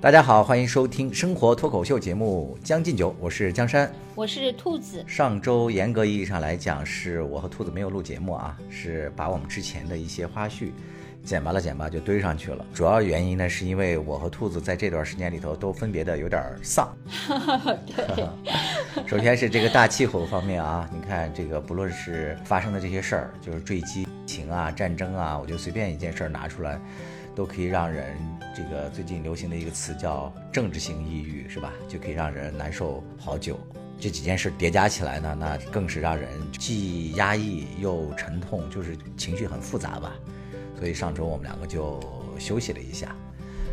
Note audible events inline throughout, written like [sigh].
大家好，欢迎收听生活脱口秀节目《将进酒》，我是江山，我是兔子。上周严格意义上来讲，是我和兔子没有录节目啊，是把我们之前的一些花絮剪吧了剪吧就堆上去了。主要原因呢，是因为我和兔子在这段时间里头都分别的有点丧。[laughs] 对，[laughs] 首先是这个大气候方面啊，你看这个不论是发生的这些事儿，就是坠机情啊、战争啊，我就随便一件事儿拿出来。都可以让人这个最近流行的一个词叫政治性抑郁，是吧？就可以让人难受好久。这几件事叠加起来呢，那更是让人既压抑又沉痛，就是情绪很复杂吧。所以上周我们两个就休息了一下。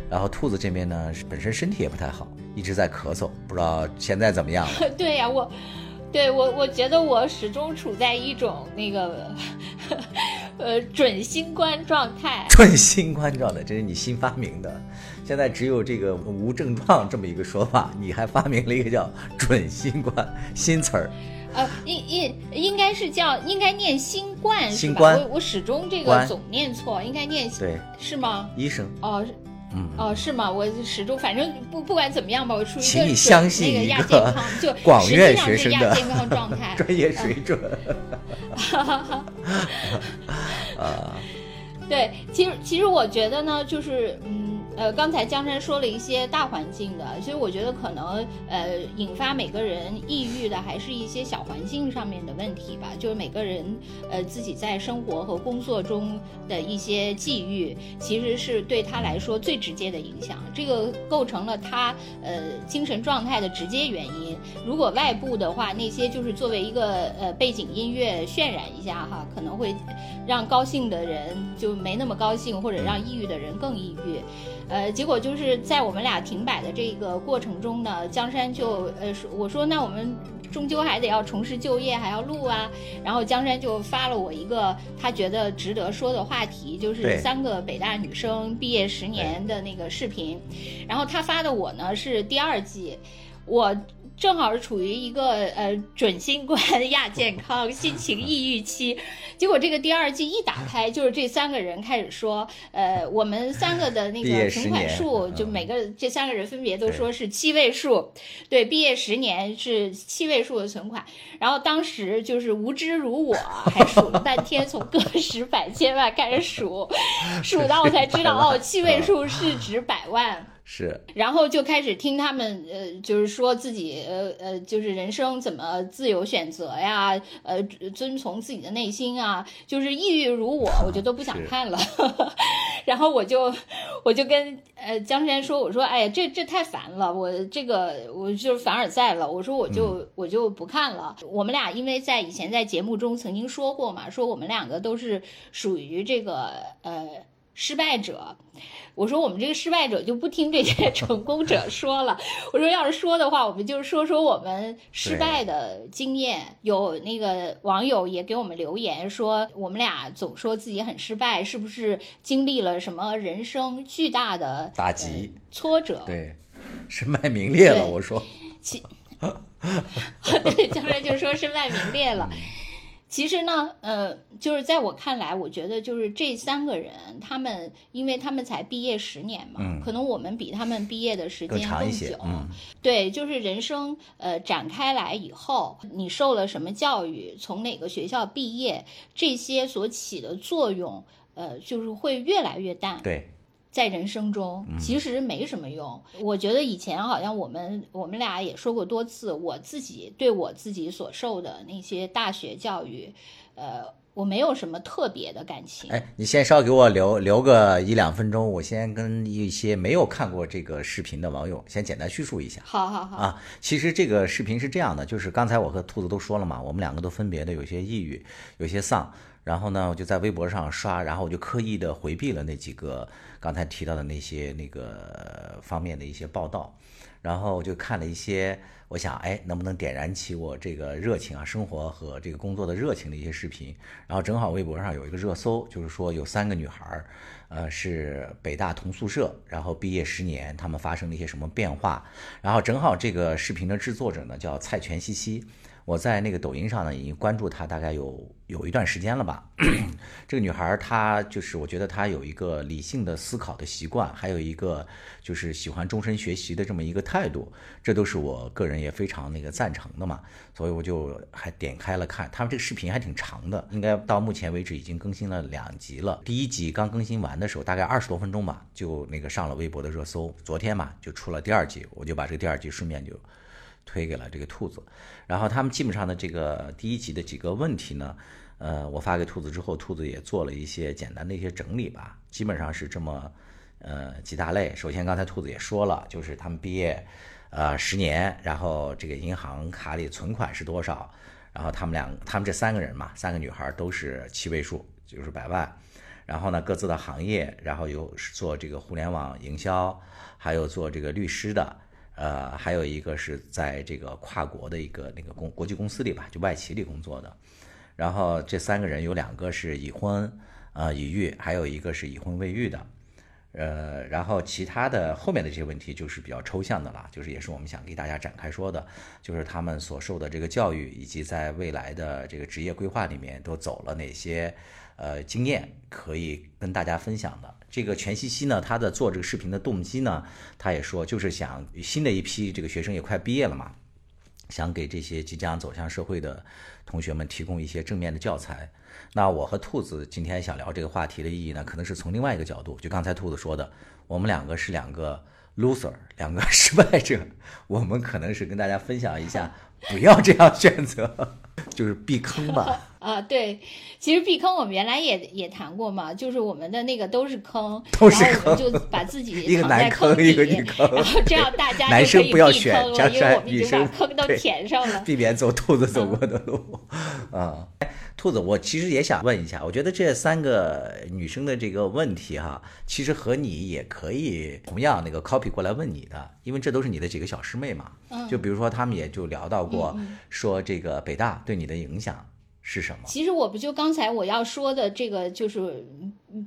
然后兔子这边呢，本身身体也不太好，一直在咳嗽，不知道现在怎么样了。[laughs] 对呀，我，对我，我觉得我始终处在一种那个。[laughs] 呃，准新冠状态，[laughs] 准新冠状态，这是你新发明的。现在只有这个无症状这么一个说法，你还发明了一个叫准新冠新词儿。呃，应应应该是叫应该念新冠，新冠。我我始终这个总念错，应该念对，是吗？医生哦，嗯哦是吗？我始终反正不不管怎么样吧，我处于一个那个亚健康，[laughs] 就广院学生的健康状态，[laughs] 专业水准。[laughs] 啊，对，其实其实我觉得呢，就是嗯。呃，刚才江山说了一些大环境的，其实我觉得可能呃引发每个人抑郁的还是一些小环境上面的问题吧，就是每个人呃自己在生活和工作中的一些际遇，其实是对他来说最直接的影响，这个构成了他呃精神状态的直接原因。如果外部的话，那些就是作为一个呃背景音乐渲染一下哈，可能会让高兴的人就没那么高兴，或者让抑郁的人更抑郁。呃，结果就是在我们俩停摆的这个过程中呢，江山就呃说，我说那我们终究还得要重拾就业，还要录啊。然后江山就发了我一个他觉得值得说的话题，就是三个北大女生毕业十年的那个视频。然后他发的我呢是第二季，我。正好是处于一个呃准新冠亚健康 [laughs] 心情抑郁期，结果这个第二季一打开，就是这三个人开始说，呃，我们三个的那个存款数，就每个这三个人分别都说是七位数，对，毕业十年是七位数的存款，然后当时就是无知如我，还数了半天，从个十百千万开始数，数到我才知道哦，七位数是指百万。是，然后就开始听他们，呃，就是说自己，呃呃，就是人生怎么自由选择呀，呃，遵从自己的内心啊，就是抑郁如我，我就都不想看了。[laughs] 然后我就，我就跟呃江山说，我说，哎呀，这这太烦了，我这个我就是凡尔赛了，我说我就我就不看了。我们俩因为在以前在节目中曾经说过嘛，说我们两个都是属于这个呃。失败者，我说我们这个失败者就不听这些 [laughs] 成功者说了。我说要是说的话，我们就说说我们失败的经验。有那个网友也给我们留言说，我们俩总说自己很失败，是不是经历了什么人生巨大的打击、挫折？对，身败名裂了。我说，[laughs] 其对，江山就说身败名裂了。其实呢，呃，就是在我看来，我觉得就是这三个人，他们因为他们才毕业十年嘛，可能我们比他们毕业的时间更久。对，就是人生呃展开来以后，你受了什么教育，从哪个学校毕业，这些所起的作用，呃，就是会越来越淡。对。在人生中其实没什么用。我觉得以前好像我们我们俩也说过多次，我自己对我自己所受的那些大学教育，呃，我没有什么特别的感情。哎，你先稍给我留留个一两分钟，我先跟一些没有看过这个视频的网友先简单叙述一下。好好好啊，其实这个视频是这样的，就是刚才我和兔子都说了嘛，我们两个都分别的有些抑郁，有些丧。然后呢，我就在微博上刷，然后我就刻意的回避了那几个刚才提到的那些那个方面的一些报道，然后就看了一些，我想，哎，能不能点燃起我这个热情啊，生活和这个工作的热情的一些视频。然后正好微博上有一个热搜，就是说有三个女孩儿，呃，是北大同宿舍，然后毕业十年，她们发生了一些什么变化。然后正好这个视频的制作者呢叫蔡全西西。我在那个抖音上呢，已经关注她大概有有一段时间了吧。[clears throat] 这个女孩她就是我觉得她有一个理性的思考的习惯，还有一个就是喜欢终身学习的这么一个态度，这都是我个人也非常那个赞成的嘛。所以我就还点开了看，他们这个视频还挺长的，应该到目前为止已经更新了两集了。第一集刚更新完的时候，大概二十多分钟吧，就那个上了微博的热搜。昨天嘛，就出了第二集，我就把这个第二集顺便就。推给了这个兔子，然后他们基本上的这个第一集的几个问题呢，呃，我发给兔子之后，兔子也做了一些简单的一些整理吧，基本上是这么，呃，几大类。首先，刚才兔子也说了，就是他们毕业，呃，十年，然后这个银行卡里存款是多少，然后他们两，他们这三个人嘛，三个女孩都是七位数，就是百万，然后呢，各自的行业，然后有做这个互联网营销，还有做这个律师的。呃，还有一个是在这个跨国的一个那个公国际公司里吧，就外企里工作的。然后这三个人有两个是已婚，呃，已育，还有一个是已婚未育的。呃，然后其他的后面的这些问题就是比较抽象的了，就是也是我们想给大家展开说的，就是他们所受的这个教育，以及在未来的这个职业规划里面都走了哪些呃经验，可以跟大家分享的。这个全西西呢，他的做这个视频的动机呢，他也说就是想新的一批这个学生也快毕业了嘛，想给这些即将走向社会的同学们提供一些正面的教材。那我和兔子今天想聊这个话题的意义呢，可能是从另外一个角度，就刚才兔子说的，我们两个是两个 loser，[laughs] 两个失败者，我们可能是跟大家分享一下，不要这样选择。就是避坑吧。[laughs] 啊，对，其实避坑我们原来也也谈过嘛，就是我们的那个都是坑，都是坑，就把自己一个男坑一个女坑，然后这样大家男生不要选，因为我们已经把坑都填上了，[laughs] 避免走兔子走过的路啊。兔子，我其实也想问一下，我觉得这三个女生的这个问题哈，其实和你也可以同样那个 copy 过来问你的，因为这都是你的几个小师妹嘛。嗯。就比如说他们也就聊到过，说这个北大对你的影响是什么？其实我不就刚才我要说的这个，就是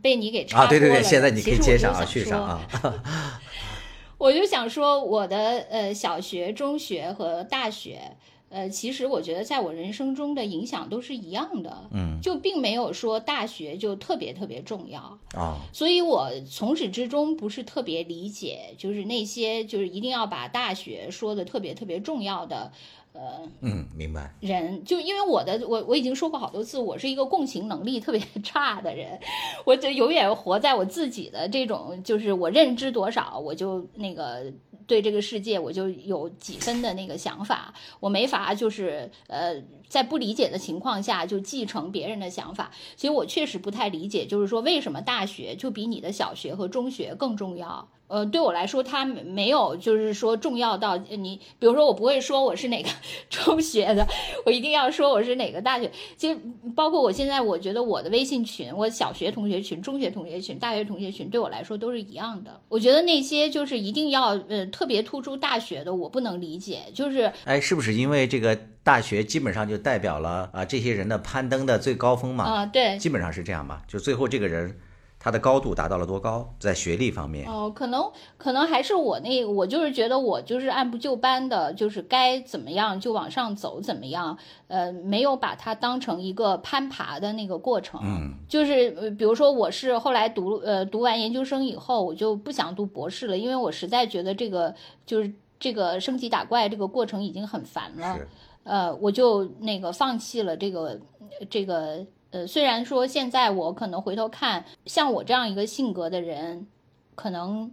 被你给插播了。啊，对对对，现在你可以接上啊，续上啊。[laughs] 我就想说，我的呃小学、中学和大学。呃，其实我觉得在我人生中的影响都是一样的，嗯，就并没有说大学就特别特别重要啊，所以我从始至终不是特别理解，就是那些就是一定要把大学说的特别特别重要的。呃，嗯，明白。人。就因为我的我我已经说过好多次，我是一个共情能力特别 [laughs] 差的人，我就永远活在我自己的这种，就是我认知多少，我就那个对这个世界我就有几分的那个想法，我没法就是呃在不理解的情况下就继承别人的想法。其实我确实不太理解，就是说为什么大学就比你的小学和中学更重要？呃，对我来说，它没有就是说重要到你，比如说我不会说我是哪个 [laughs] 中学的，我一定要说我是哪个大学。其实包括我现在，我觉得我的微信群，我小学同学群、中学同学群、大学同学群，对我来说都是一样的。我觉得那些就是一定要呃特别突出大学的，我不能理解。就是哎，是不是因为这个大学基本上就代表了啊这些人的攀登的最高峰嘛？啊，对，基本上是这样吧。就最后这个人。他的高度达到了多高？在学历方面，哦，可能可能还是我那，我就是觉得我就是按部就班的，就是该怎么样就往上走怎么样，呃，没有把它当成一个攀爬的那个过程。嗯，就是比如说我是后来读呃读完研究生以后，我就不想读博士了，因为我实在觉得这个就是这个升级打怪这个过程已经很烦了，呃，我就那个放弃了这个这个。呃，虽然说现在我可能回头看，像我这样一个性格的人，可能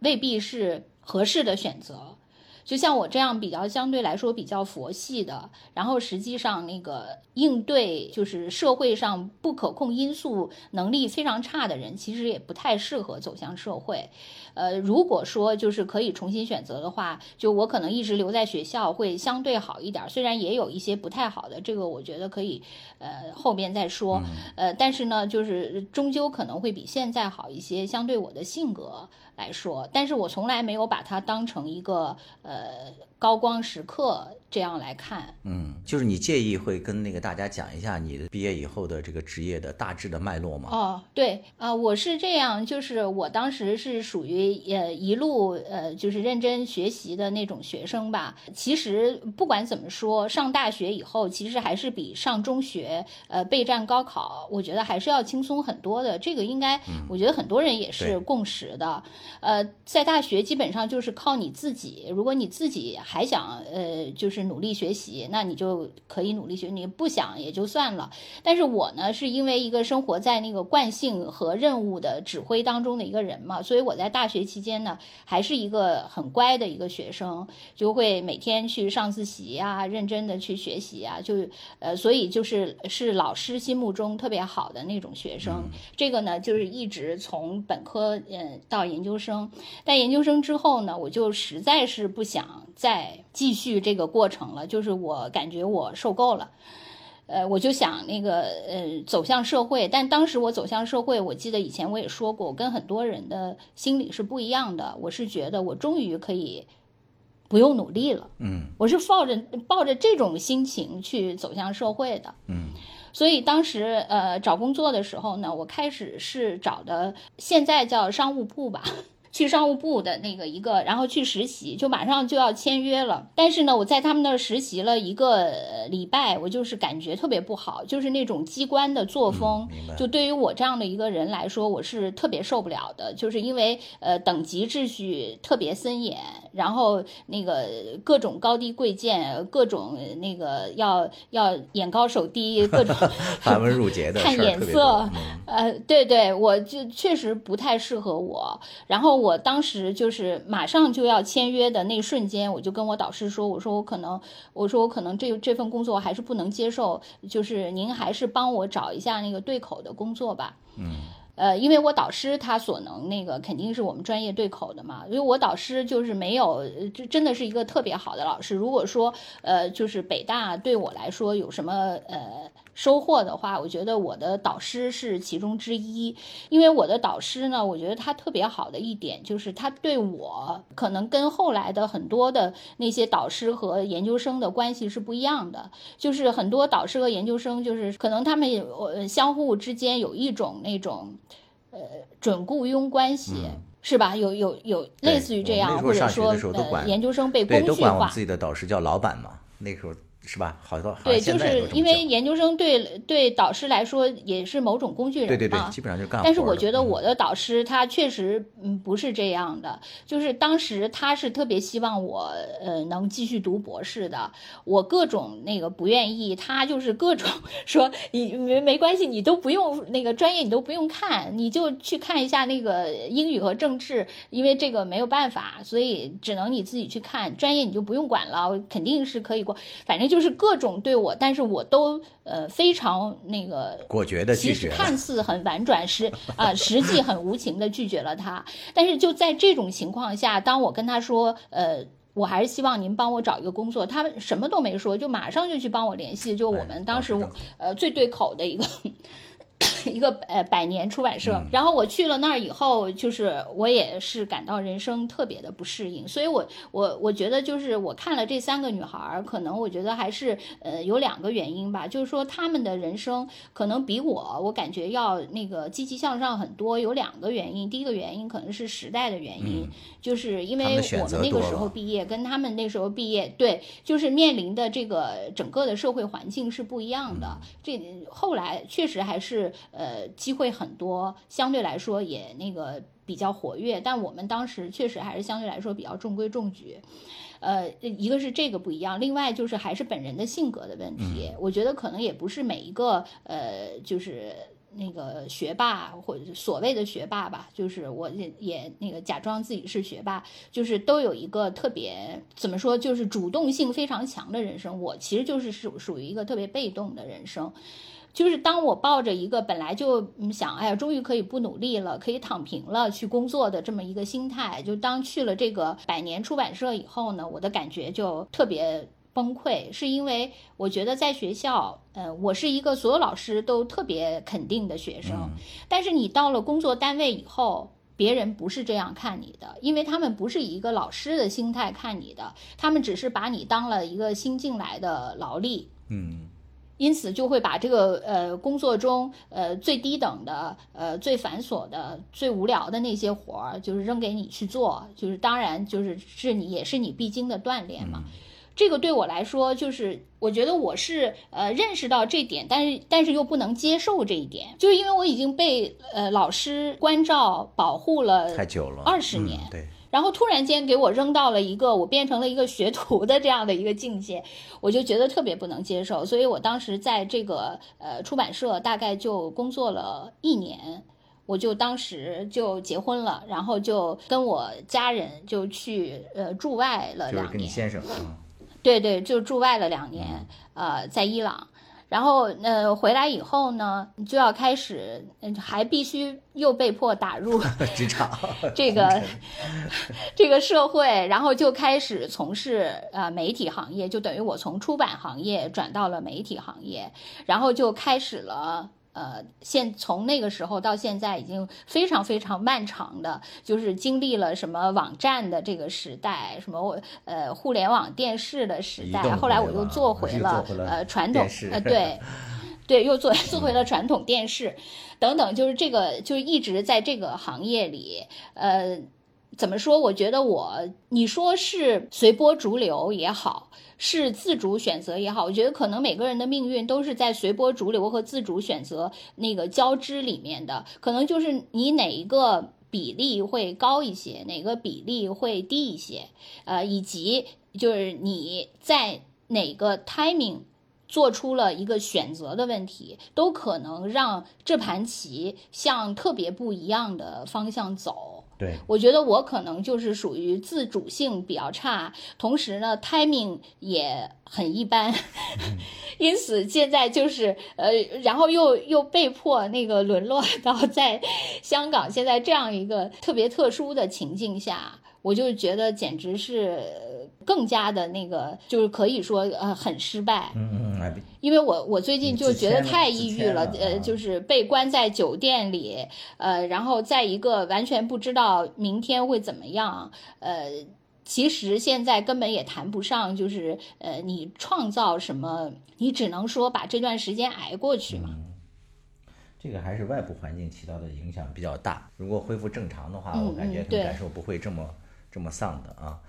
未必是合适的选择。就像我这样比较相对来说比较佛系的，然后实际上那个应对就是社会上不可控因素能力非常差的人，其实也不太适合走向社会。呃，如果说就是可以重新选择的话，就我可能一直留在学校会相对好一点。虽然也有一些不太好的，这个我觉得可以呃后边再说。呃，但是呢，就是终究可能会比现在好一些，相对我的性格。来说，但是我从来没有把它当成一个呃高光时刻这样来看。嗯，就是你介意会跟那个大家讲一下你的毕业以后的这个职业的大致的脉络吗？哦，对啊，我是这样，就是我当时是属于呃一路呃就是认真学习的那种学生吧。其实不管怎么说，上大学以后，其实还是比上中学呃备战高考，我觉得还是要轻松很多的。这个应该，我觉得很多人也是共识的。呃，在大学基本上就是靠你自己，如果你自己还想呃就是努力学习，那你就可以努力学，你不想也就算了。但是我呢，是因为一个生活在那个惯性和任务的指挥当中的一个人嘛，所以我在大学期间呢，还是一个很乖的一个学生，就会每天去上自习啊，认真的去学习啊，就呃，所以就是是老师心目中特别好的那种学生。这个呢，就是一直从本科嗯到研究生，但研究生之后呢，我就实在是不想再继续这个过程了，就是我感觉我受够了。呃，我就想那个呃，走向社会。但当时我走向社会，我记得以前我也说过，我跟很多人的心理是不一样的。我是觉得我终于可以不用努力了，嗯，我是抱着抱着这种心情去走向社会的，嗯。所以当时呃找工作的时候呢，我开始是找的现在叫商务部吧。去商务部的那个一个，然后去实习，就马上就要签约了。但是呢，我在他们那儿实习了一个礼拜，我就是感觉特别不好，就是那种机关的作风，就对于我这样的一个人来说，我是特别受不了的。就是因为呃等级秩序特别森严，然后那个各种高低贵贱，各种那个要要眼高手低，各种 [laughs] 繁文缛节的看眼色，呃，对对，我就确实不太适合我。然后。我当时就是马上就要签约的那一瞬间，我就跟我导师说：“我说我可能，我说我可能这这份工作还是不能接受，就是您还是帮我找一下那个对口的工作吧。”嗯，呃，因为我导师他所能那个肯定是我们专业对口的嘛，因为我导师就是没有，就真的是一个特别好的老师。如果说呃，就是北大对我来说有什么呃。收获的话，我觉得我的导师是其中之一，因为我的导师呢，我觉得他特别好的一点就是他对我可能跟后来的很多的那些导师和研究生的关系是不一样的，就是很多导师和研究生就是可能他们呃相互之间有一种那种呃准雇佣关系，是吧？有有有类似于这样，或者说呃研究生被工具化，自己的导师叫老板嘛，那时候。是吧？好多对，就是因为研究生对对导师来说也是某种工具人对对对，基本上就干。但是我觉得我的导师他确实嗯不是这样的，就是当时他是特别希望我呃能继续读博士的，我各种那个不愿意，他就是各种 [laughs] 说你没没关系，你都不用那个专业你都不用看，你就去看一下那个英语和政治，因为这个没有办法，所以只能你自己去看，专业你就不用管了，肯定是可以过，反正。就是各种对我，但是我都呃非常那个果决的拒绝，看似很婉转，实啊实际很无情的拒绝了他。但是就在这种情况下，当我跟他说，呃，我还是希望您帮我找一个工作，他什么都没说，就马上就去帮我联系，就我们当时呃最对口的一个。一个呃百年出版社，然后我去了那儿以后，就是我也是感到人生特别的不适应，所以我我我觉得就是我看了这三个女孩，可能我觉得还是呃有两个原因吧，就是说她们的人生可能比我我感觉要那个积极向上很多，有两个原因，第一个原因可能是时代的原因，就是因为我们那个时候毕业跟他们那时候毕业，对，就是面临的这个整个的社会环境是不一样的，这后来确实还是。呃，机会很多，相对来说也那个比较活跃，但我们当时确实还是相对来说比较中规中矩。呃，一个是这个不一样，另外就是还是本人的性格的问题。我觉得可能也不是每一个呃，就是那个学霸或者所谓的学霸吧，就是我也也那个假装自己是学霸，就是都有一个特别怎么说，就是主动性非常强的人生。我其实就是属属于一个特别被动的人生。就是当我抱着一个本来就想，哎呀，终于可以不努力了，可以躺平了，去工作的这么一个心态，就当去了这个百年出版社以后呢，我的感觉就特别崩溃，是因为我觉得在学校，呃，我是一个所有老师都特别肯定的学生，但是你到了工作单位以后。别人不是这样看你的，因为他们不是以一个老师的心态看你的，他们只是把你当了一个新进来的劳力，嗯，因此就会把这个呃工作中呃最低等的呃最繁琐的最无聊的那些活儿，就是扔给你去做，就是当然就是是你也是你必经的锻炼嘛。这个对我来说，就是我觉得我是呃认识到这点，但是但是又不能接受这一点，就是因为我已经被呃老师关照保护了太久了二十年，对，然后突然间给我扔到了一个我变成了一个学徒的这样的一个境界，我就觉得特别不能接受，所以我当时在这个呃出版社大概就工作了一年，我就当时就结婚了，然后就跟我家人就去呃驻外了就是两年。跟你先生，嗯对对，就驻外了两年，呃，在伊朗，然后呃回来以后呢，就要开始，嗯还必须又被迫打入 [laughs] 职场，[laughs] 这个 [laughs] 这个社会，然后就开始从事呃媒体行业，就等于我从出版行业转到了媒体行业，然后就开始了。呃，现从那个时候到现在，已经非常非常漫长的，就是经历了什么网站的这个时代，什么呃互联网电视的时代，后来我又做回了做回了呃传统呃对。[laughs] 对，又做做回了传统电视，等等，就是这个，就一直在这个行业里，呃，怎么说？我觉得我，你说是随波逐流也好，是自主选择也好，我觉得可能每个人的命运都是在随波逐流和自主选择那个交织里面的，可能就是你哪一个比例会高一些，哪个比例会低一些，呃，以及就是你在哪个 timing。做出了一个选择的问题，都可能让这盘棋向特别不一样的方向走。对，我觉得我可能就是属于自主性比较差，同时呢，timing 也很一般，[laughs] 因此现在就是呃，然后又又被迫那个沦落到在香港现在这样一个特别特殊的情境下，我就觉得简直是更加的那个，就是可以说呃很失败。嗯因为我我最近就觉得太抑郁了，呃，就是被关在酒店里，呃，然后在一个完全不知道明天会怎么样，呃，其实现在根本也谈不上，就是呃，你创造什么，你只能说把这段时间挨过去嘛。这个还是外部环境起到的影响比较大。如果恢复正常的话，嗯我感觉感受不会这么这么丧的啊。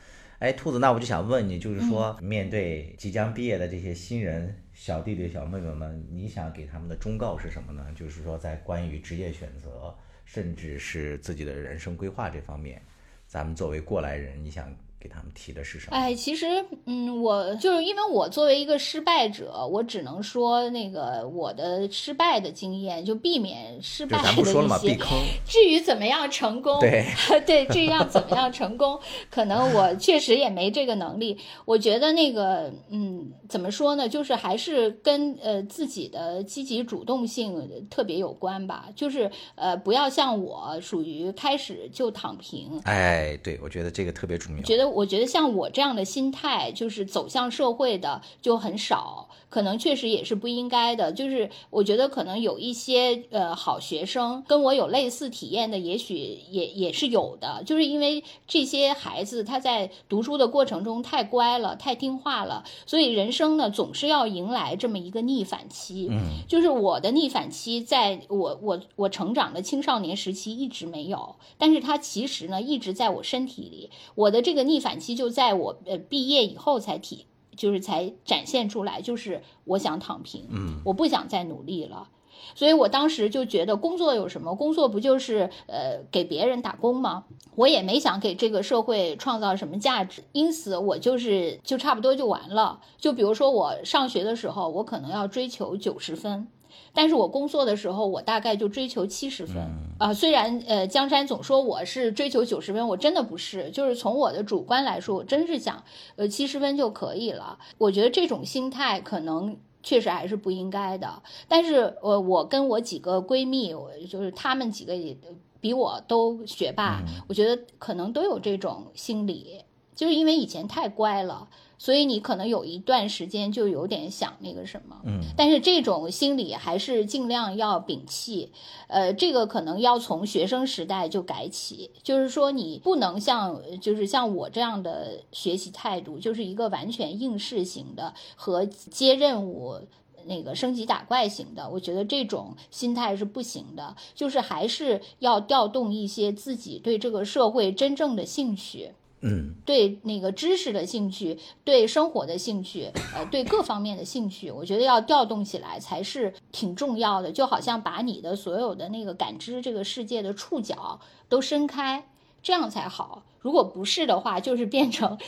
哎，兔子，那我就想问你，就是说，嗯面对即将毕业的这些新人、小弟弟、小妹妹们，你想给他们的忠告是什么呢？就是说，在关于职业选择，甚至是自己的人生规划这方面，咱们作为过来人，你想给他们提的是什么？哎，其实，嗯，我就是因为我作为一个失败者，我只能说那个我的失败的经验，就避免失败的咱不说了嘛，一些避坑。至于怎么样成功，对对，这样怎么样成功，可能我 [laughs] 确实也没这个能力。我觉得那个，嗯，怎么说呢，就是还是跟呃自己的积极主动性特别有关吧。就是呃，不要像我属于开始就躺平，哎，对，我觉得这个特别重要。觉得我觉得像我这样的心态，就是走向社会的就很少，可能确实也是不应该的。就是我觉得可能有一些呃好学生跟我有类似体验的，也许也也是有的。就是因为这些孩子他在读书的过程中太乖了，太听话了，所以人生呢总是要迎来这么一个逆反期。嗯，就是我的逆反期，在我我我成长的青少年时期一直没有，但是它其实呢一直在我身体里。我的这个逆反期就在我呃毕业以后才体，就是才展现出来，就是我想躺平，嗯，我不想再努力了。所以我当时就觉得工作有什么？工作不就是呃给别人打工吗？我也没想给这个社会创造什么价值，因此我就是就差不多就完了。就比如说我上学的时候，我可能要追求九十分。但是我工作的时候，我大概就追求七十分啊、虽然呃，江山总说我是追求九十分，我真的不是。就是从我的主观来说，我真是想呃七十分就可以了。我觉得这种心态可能确实还是不应该的。但是呃，我跟我几个闺蜜，我就是她们几个也比我都学霸，我觉得可能都有这种心理，就是因为以前太乖了。所以你可能有一段时间就有点想那个什么，嗯，但是这种心理还是尽量要摒弃，呃，这个可能要从学生时代就改起，就是说你不能像就是像我这样的学习态度，就是一个完全应试型的和接任务那个升级打怪型的，我觉得这种心态是不行的，就是还是要调动一些自己对这个社会真正的兴趣。嗯，对那个知识的兴趣，对生活的兴趣，呃，对各方面的兴趣，我觉得要调动起来才是挺重要的。就好像把你的所有的那个感知这个世界的触角都伸开，这样才好。如果不是的话，就是变成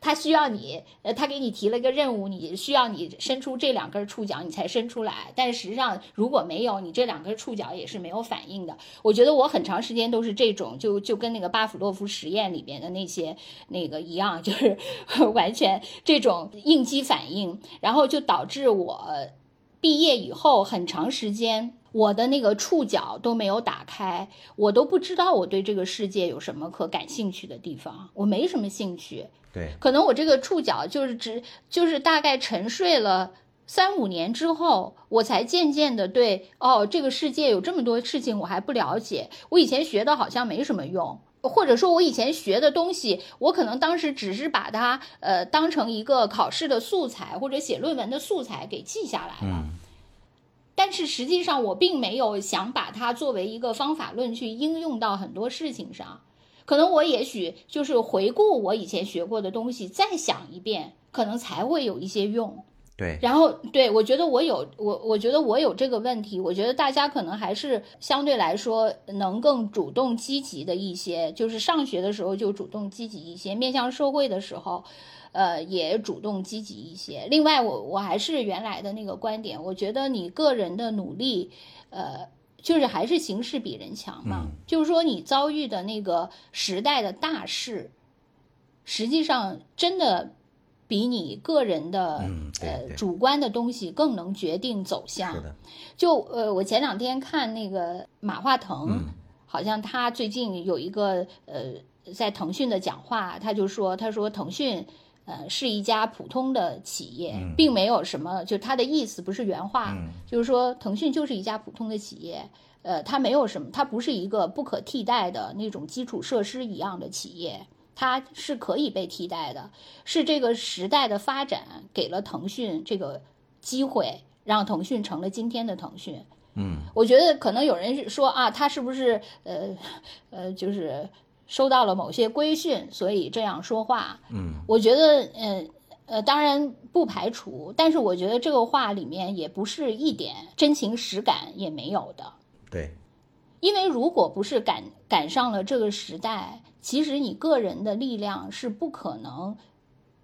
他需要你，呃，他给你提了一个任务，你需要你伸出这两根触角，你才伸出来。但实际上，如果没有你这两根触角，也是没有反应的。我觉得我很长时间都是这种，就就跟那个巴甫洛夫实验里边的那些那个一样，就是 [laughs] 完全这种应激反应，然后就导致我毕业以后很长时间。我的那个触角都没有打开，我都不知道我对这个世界有什么可感兴趣的地方，我没什么兴趣。对，可能我这个触角就是只就是大概沉睡了三五年之后，我才渐渐的对哦，这个世界有这么多事情我还不了解，我以前学的好像没什么用，或者说，我以前学的东西，我可能当时只是把它呃当成一个考试的素材或者写论文的素材给记下来了。但是实际上，我并没有想把它作为一个方法论去应用到很多事情上。可能我也许就是回顾我以前学过的东西，再想一遍，可能才会有一些用。对。然后，对我觉得我有我，我觉得我有这个问题。我觉得大家可能还是相对来说能更主动积极的一些，就是上学的时候就主动积极一些，面向社会的时候。呃，也主动积极一些。另外，我我还是原来的那个观点，我觉得你个人的努力，呃，就是还是形势比人强嘛。就是说，你遭遇的那个时代的大事，实际上真的比你个人的呃主观的东西更能决定走向。就呃，我前两天看那个马化腾，好像他最近有一个呃，在腾讯的讲话，他就说，他说腾讯。呃，是一家普通的企业，并没有什么，就他的意思不是原话，就是说腾讯就是一家普通的企业，呃，它没有什么，它不是一个不可替代的那种基础设施一样的企业，它是可以被替代的，是这个时代的发展给了腾讯这个机会，让腾讯成了今天的腾讯。嗯，我觉得可能有人说啊，他是不是呃呃，就是。收到了某些规训，所以这样说话。嗯，我觉得，呃呃，当然不排除，但是我觉得这个话里面也不是一点真情实感也没有的。对，因为如果不是赶赶上了这个时代，其实你个人的力量是不可能。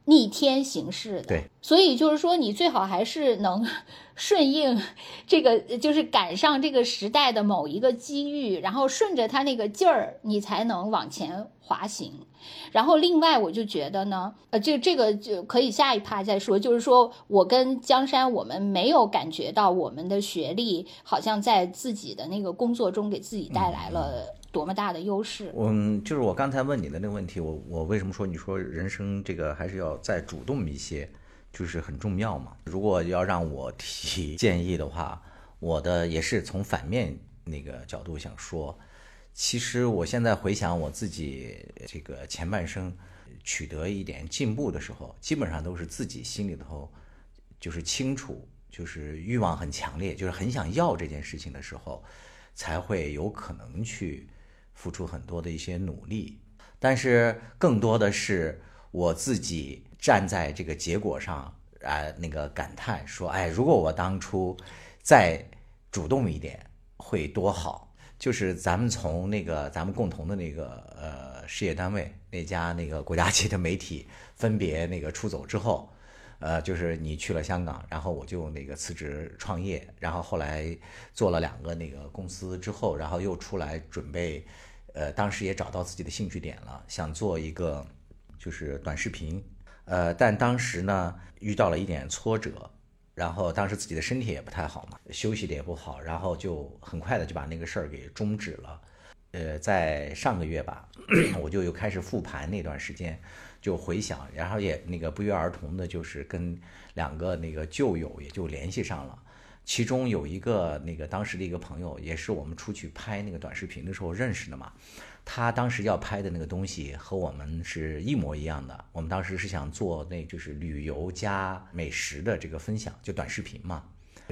逆天行事的，对，所以就是说，你最好还是能 [laughs] 顺应这个，就是赶上这个时代的某一个机遇，然后顺着他那个劲儿，你才能往前滑行。然后另外，我就觉得呢，呃，这这个就可以下一趴再说。就是说我跟江山，我们没有感觉到我们的学历好像在自己的那个工作中给自己带来了。多么大的优势？嗯，就是我刚才问你的那个问题，我我为什么说你说人生这个还是要再主动一些，就是很重要嘛。如果要让我提 [laughs] 建议的话，我的也是从反面那个角度想说，其实我现在回想我自己这个前半生取得一点进步的时候，基本上都是自己心里头就是清楚，就是欲望很强烈，就是很想要这件事情的时候，才会有可能去。付出很多的一些努力，但是更多的是我自己站在这个结果上啊，那个感叹说：“哎，如果我当初再主动一点，会多好。”就是咱们从那个咱们共同的那个呃事业单位那家那个国家级的媒体分别那个出走之后，呃，就是你去了香港，然后我就那个辞职创业，然后后来做了两个那个公司之后，然后又出来准备。呃，当时也找到自己的兴趣点了，想做一个就是短视频，呃，但当时呢遇到了一点挫折，然后当时自己的身体也不太好嘛，休息的也不好，然后就很快的就把那个事儿给终止了。呃，在上个月吧，[coughs] 我就又开始复盘那段时间，就回想，然后也那个不约而同的，就是跟两个那个旧友也就联系上了。其中有一个那个当时的一个朋友，也是我们出去拍那个短视频的时候认识的嘛。他当时要拍的那个东西和我们是一模一样的。我们当时是想做那就是旅游加美食的这个分享，就短视频嘛。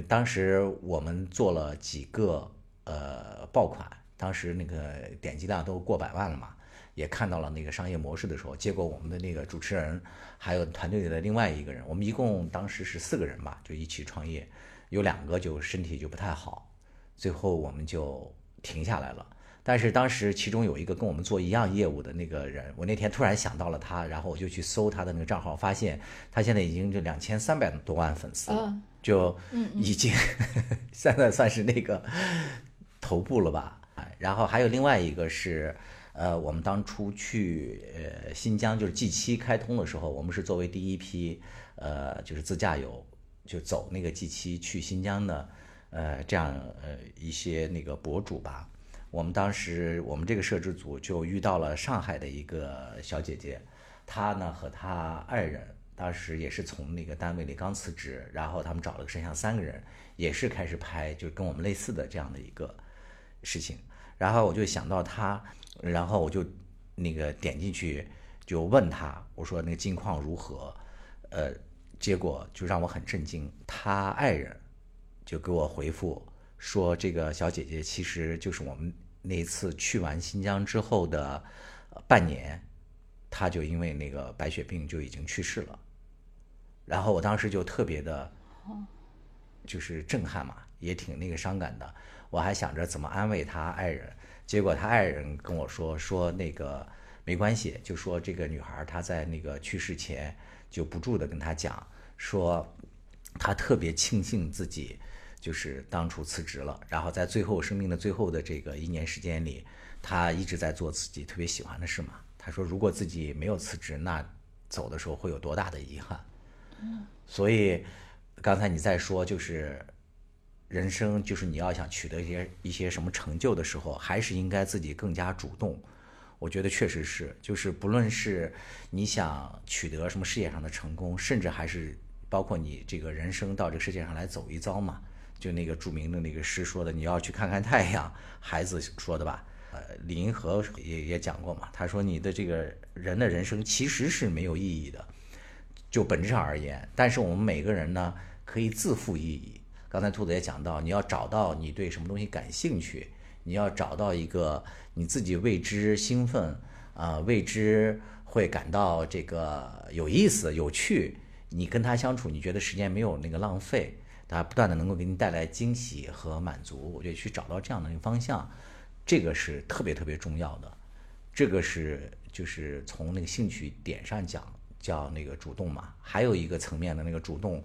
当时我们做了几个呃爆款。当时那个点击量都过百万了嘛，也看到了那个商业模式的时候，结果我们的那个主持人还有团队里的另外一个人，我们一共当时是四个人吧，就一起创业，有两个就身体就不太好，最后我们就停下来了。但是当时其中有一个跟我们做一样业务的那个人，我那天突然想到了他，然后我就去搜他的那个账号，发现他现在已经就两千三百多万粉丝了，就已经 [laughs] 现在算是那个头部了吧。然后还有另外一个是，呃，我们当初去呃新疆就是 G 七开通的时候，我们是作为第一批，呃，就是自驾游就走那个 G 七去新疆的，呃，这样呃一些那个博主吧。我们当时我们这个摄制组就遇到了上海的一个小姐姐，她呢和她爱人当时也是从那个单位里刚辞职，然后他们找了个摄像三个人，也是开始拍，就是跟我们类似的这样的一个事情。然后我就想到她，然后我就那个点进去就问他，我说那个近况如何？呃，结果就让我很震惊，他爱人就给我回复说，这个小姐姐其实就是我们那一次去完新疆之后的半年，她就因为那个白血病就已经去世了。然后我当时就特别的，就是震撼嘛，也挺那个伤感的。我还想着怎么安慰他爱人，结果他爱人跟我说说那个没关系，就说这个女孩她在那个去世前就不住的跟他讲说，她特别庆幸自己就是当初辞职了，然后在最后生命的最后的这个一年时间里，她一直在做自己特别喜欢的事嘛。他说如果自己没有辞职，那走的时候会有多大的遗憾？所以刚才你在说就是。人生就是你要想取得一些一些什么成就的时候，还是应该自己更加主动。我觉得确实是，就是不论是你想取得什么事业上的成功，甚至还是包括你这个人生到这个世界上来走一遭嘛。就那个著名的那个诗说的，你要去看看太阳，孩子说的吧。呃，李银河也也讲过嘛，他说你的这个人的人生其实是没有意义的，就本质上而言。但是我们每个人呢，可以自负意义。刚才兔子也讲到，你要找到你对什么东西感兴趣，你要找到一个你自己为之兴奋啊，为之会感到这个有意思、有趣。你跟他相处，你觉得时间没有那个浪费，他不断的能够给你带来惊喜和满足。我觉得去找到这样的一个方向，这个是特别特别重要的。这个是就是从那个兴趣点上讲，叫那个主动嘛。还有一个层面的那个主动。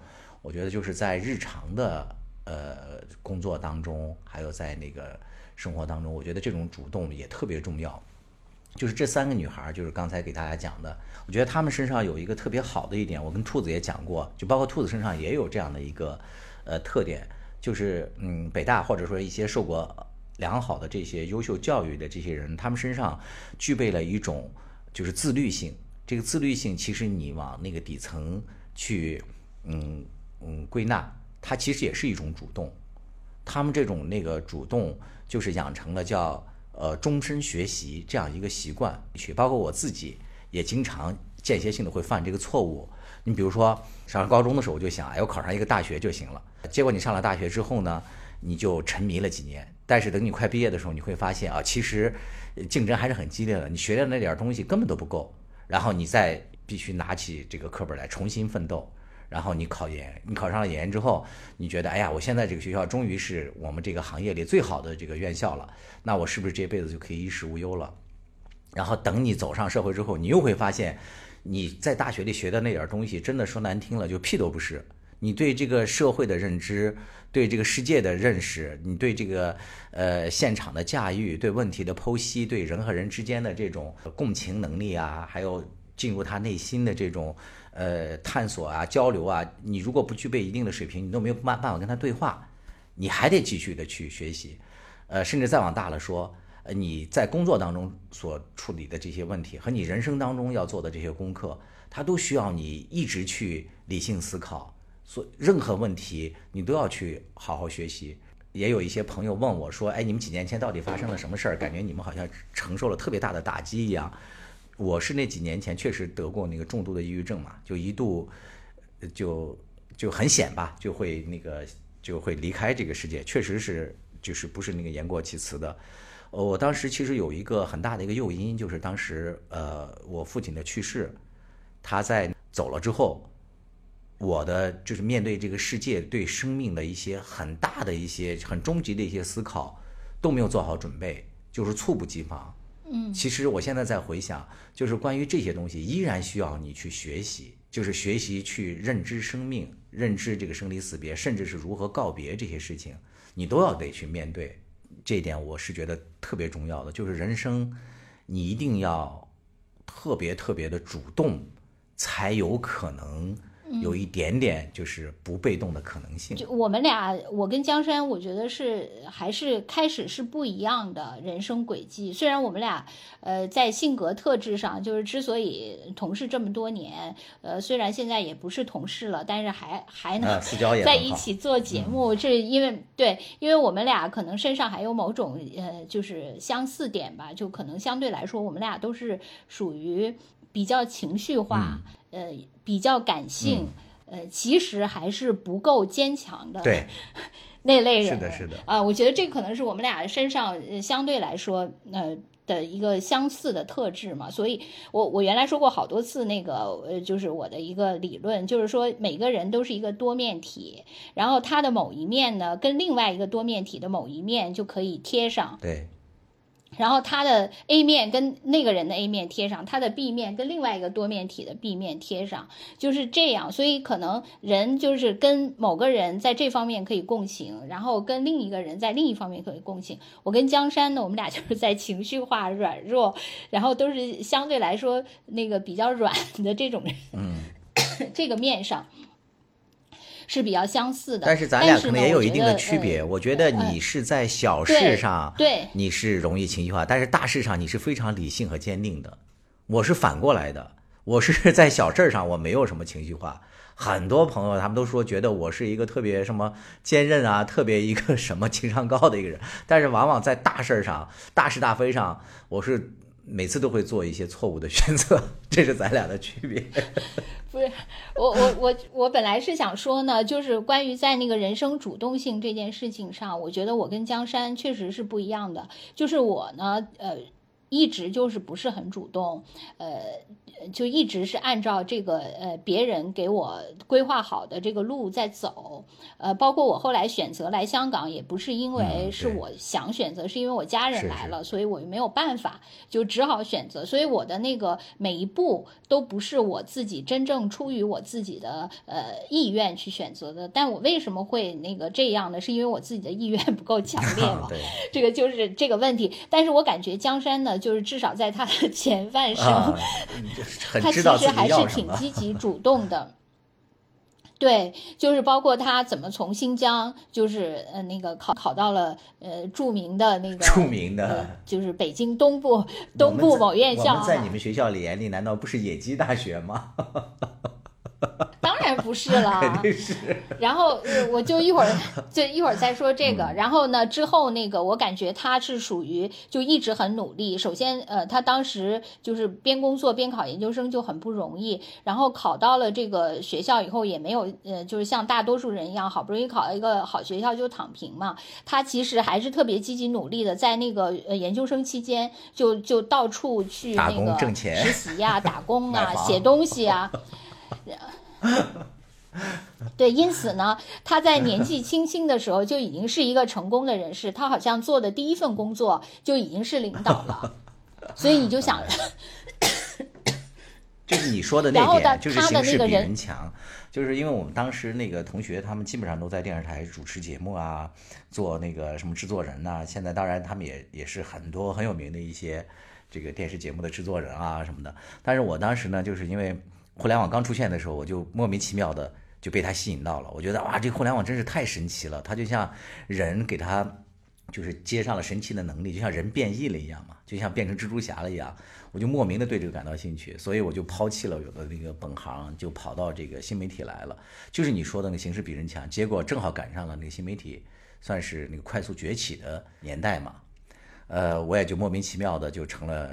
我觉得就是在日常的呃工作当中，还有在那个生活当中，我觉得这种主动也特别重要。就是这三个女孩，就是刚才给大家讲的，我觉得她们身上有一个特别好的一点，我跟兔子也讲过，就包括兔子身上也有这样的一个呃特点，就是嗯，北大或者说一些受过良好的这些优秀教育的这些人，他们身上具备了一种就是自律性。这个自律性，其实你往那个底层去，嗯。嗯，归纳它其实也是一种主动，他们这种那个主动就是养成了叫呃终身学习这样一个习惯，去包括我自己也经常间歇性的会犯这个错误。你比如说上高中的时候，我就想，哎，我考上一个大学就行了。结果你上了大学之后呢，你就沉迷了几年，但是等你快毕业的时候，你会发现啊，其实竞争还是很激烈的，你学的那点东西根本都不够，然后你再必须拿起这个课本来重新奋斗。然后你考研，你考上了研之后，你觉得，哎呀，我现在这个学校终于是我们这个行业里最好的这个院校了，那我是不是这辈子就可以衣食无忧了？然后等你走上社会之后，你又会发现，你在大学里学的那点东西，真的说难听了，就屁都不是。你对这个社会的认知，对这个世界的认识，你对这个呃现场的驾驭，对问题的剖析，对人和人之间的这种共情能力啊，还有进入他内心的这种。呃，探索啊，交流啊，你如果不具备一定的水平，你都没有办办法跟他对话，你还得继续的去学习，呃，甚至再往大了说，呃你在工作当中所处理的这些问题和你人生当中要做的这些功课，它都需要你一直去理性思考。所任何问题你都要去好好学习。也有一些朋友问我说：“哎，你们几年前到底发生了什么事儿？感觉你们好像承受了特别大的打击一样。”我是那几年前确实得过那个重度的抑郁症嘛，就一度就就很险吧，就会那个就会离开这个世界，确实是就是不是那个言过其词的。我当时其实有一个很大的一个诱因，就是当时呃我父亲的去世，他在走了之后。我的就是面对这个世界，对生命的一些很大的一些很终极的一些思考，都没有做好准备，就是猝不及防。嗯，其实我现在在回想，就是关于这些东西，依然需要你去学习，就是学习去认知生命，认知这个生离死别，甚至是如何告别这些事情，你都要得去面对。这一点我是觉得特别重要的，就是人生，你一定要特别特别的主动，才有可能。有一点点就是不被动的可能性。就我们俩，我跟江山，我觉得是还是开始是不一样的人生轨迹。虽然我们俩，呃，在性格特质上，就是之所以同事这么多年，呃，虽然现在也不是同事了，但是还还能 [laughs] 在一起做节目，是因为对，因为我们俩可能身上还有某种呃，就是相似点吧，就可能相对来说，我们俩都是属于比较情绪化。呃，比较感性，呃，其实还是不够坚强的，对，[laughs] 那类人是的，是的啊，我觉得这可能是我们俩身上相对来说，呃的一个相似的特质嘛。所以，我我原来说过好多次，那个呃，就是我的一个理论，就是说每个人都是一个多面体，然后他的某一面呢，跟另外一个多面体的某一面就可以贴上，对。然后它的 A 面跟那个人的 A 面贴上，它的 B 面跟另外一个多面体的 B 面贴上，就是这样。所以可能人就是跟某个人在这方面可以共情，然后跟另一个人在另一方面可以共情。我跟江山呢，我们俩就是在情绪化、软弱，然后都是相对来说那个比较软的这种人，嗯，[coughs] 这个面上。是比较相似的，但是咱俩可能也有一定的区别。我觉得你是在小事上，对，你是容易情绪化，但是大事上你是非常理性和坚定的。我是反过来的，我是在小事上我没有什么情绪化。很多朋友他们都说觉得我是一个特别什么坚韧啊，特别一个什么情商高的一个人，但是往往在大事上、大是大非上，我是。每次都会做一些错误的选择，这是咱俩的区别。不是，我我我我本来是想说呢，就是关于在那个人生主动性这件事情上，我觉得我跟江山确实是不一样的。就是我呢，呃，一直就是不是很主动，呃。就一直是按照这个呃别人给我规划好的这个路在走，呃，包括我后来选择来香港，也不是因为是我想选择，是因为我家人来了，所以我又没有办法，就只好选择。所以我的那个每一步都不是我自己真正出于我自己的呃意愿去选择的。但我为什么会那个这样呢？是因为我自己的意愿不够强烈嘛？这个就是这个问题。但是我感觉江山呢，就是至少在他的前半生。他其实还是挺积极主动的，对，就是包括他怎么从新疆，就是呃那个考考到了呃著名的那个著名的，就是北京东部东部某院校，在你们学校里眼里难道不是野鸡大学吗？[laughs] [laughs] 当然不是了，[laughs] 肯定是。然后我就一会儿 [laughs] 就一会儿再说这个。然后呢，之后那个我感觉他是属于就一直很努力。首先，呃，他当时就是边工作边考研究生就很不容易。然后考到了这个学校以后，也没有呃，就是像大多数人一样，好不容易考到一个好学校就躺平嘛。他其实还是特别积极努力的，在那个呃研究生期间就就到处去那个实习呀、打工啊、写东西啊。[laughs] 对，因此呢，他在年纪轻轻的时候就已经是一个成功的人士。他好像做的第一份工作就已经是领导了，[laughs] 所以你就想，[laughs] 就是你说的那点，就是形势比人强。就是因为我们当时那个同学，他们基本上都在电视台主持节目啊，做那个什么制作人呐。现在当然他们也也是很多很有名的一些这个电视节目的制作人啊什么的。但是我当时呢，就是因为。互联网刚出现的时候，我就莫名其妙的就被它吸引到了。我觉得哇，这互联网真是太神奇了！它就像人给它就是接上了神奇的能力，就像人变异了一样嘛，就像变成蜘蛛侠了一样，我就莫名的对这个感到兴趣，所以我就抛弃了有的那个本行，就跑到这个新媒体来了。就是你说的那个形势比人强，结果正好赶上了那个新媒体算是那个快速崛起的年代嘛，呃，我也就莫名其妙的就成了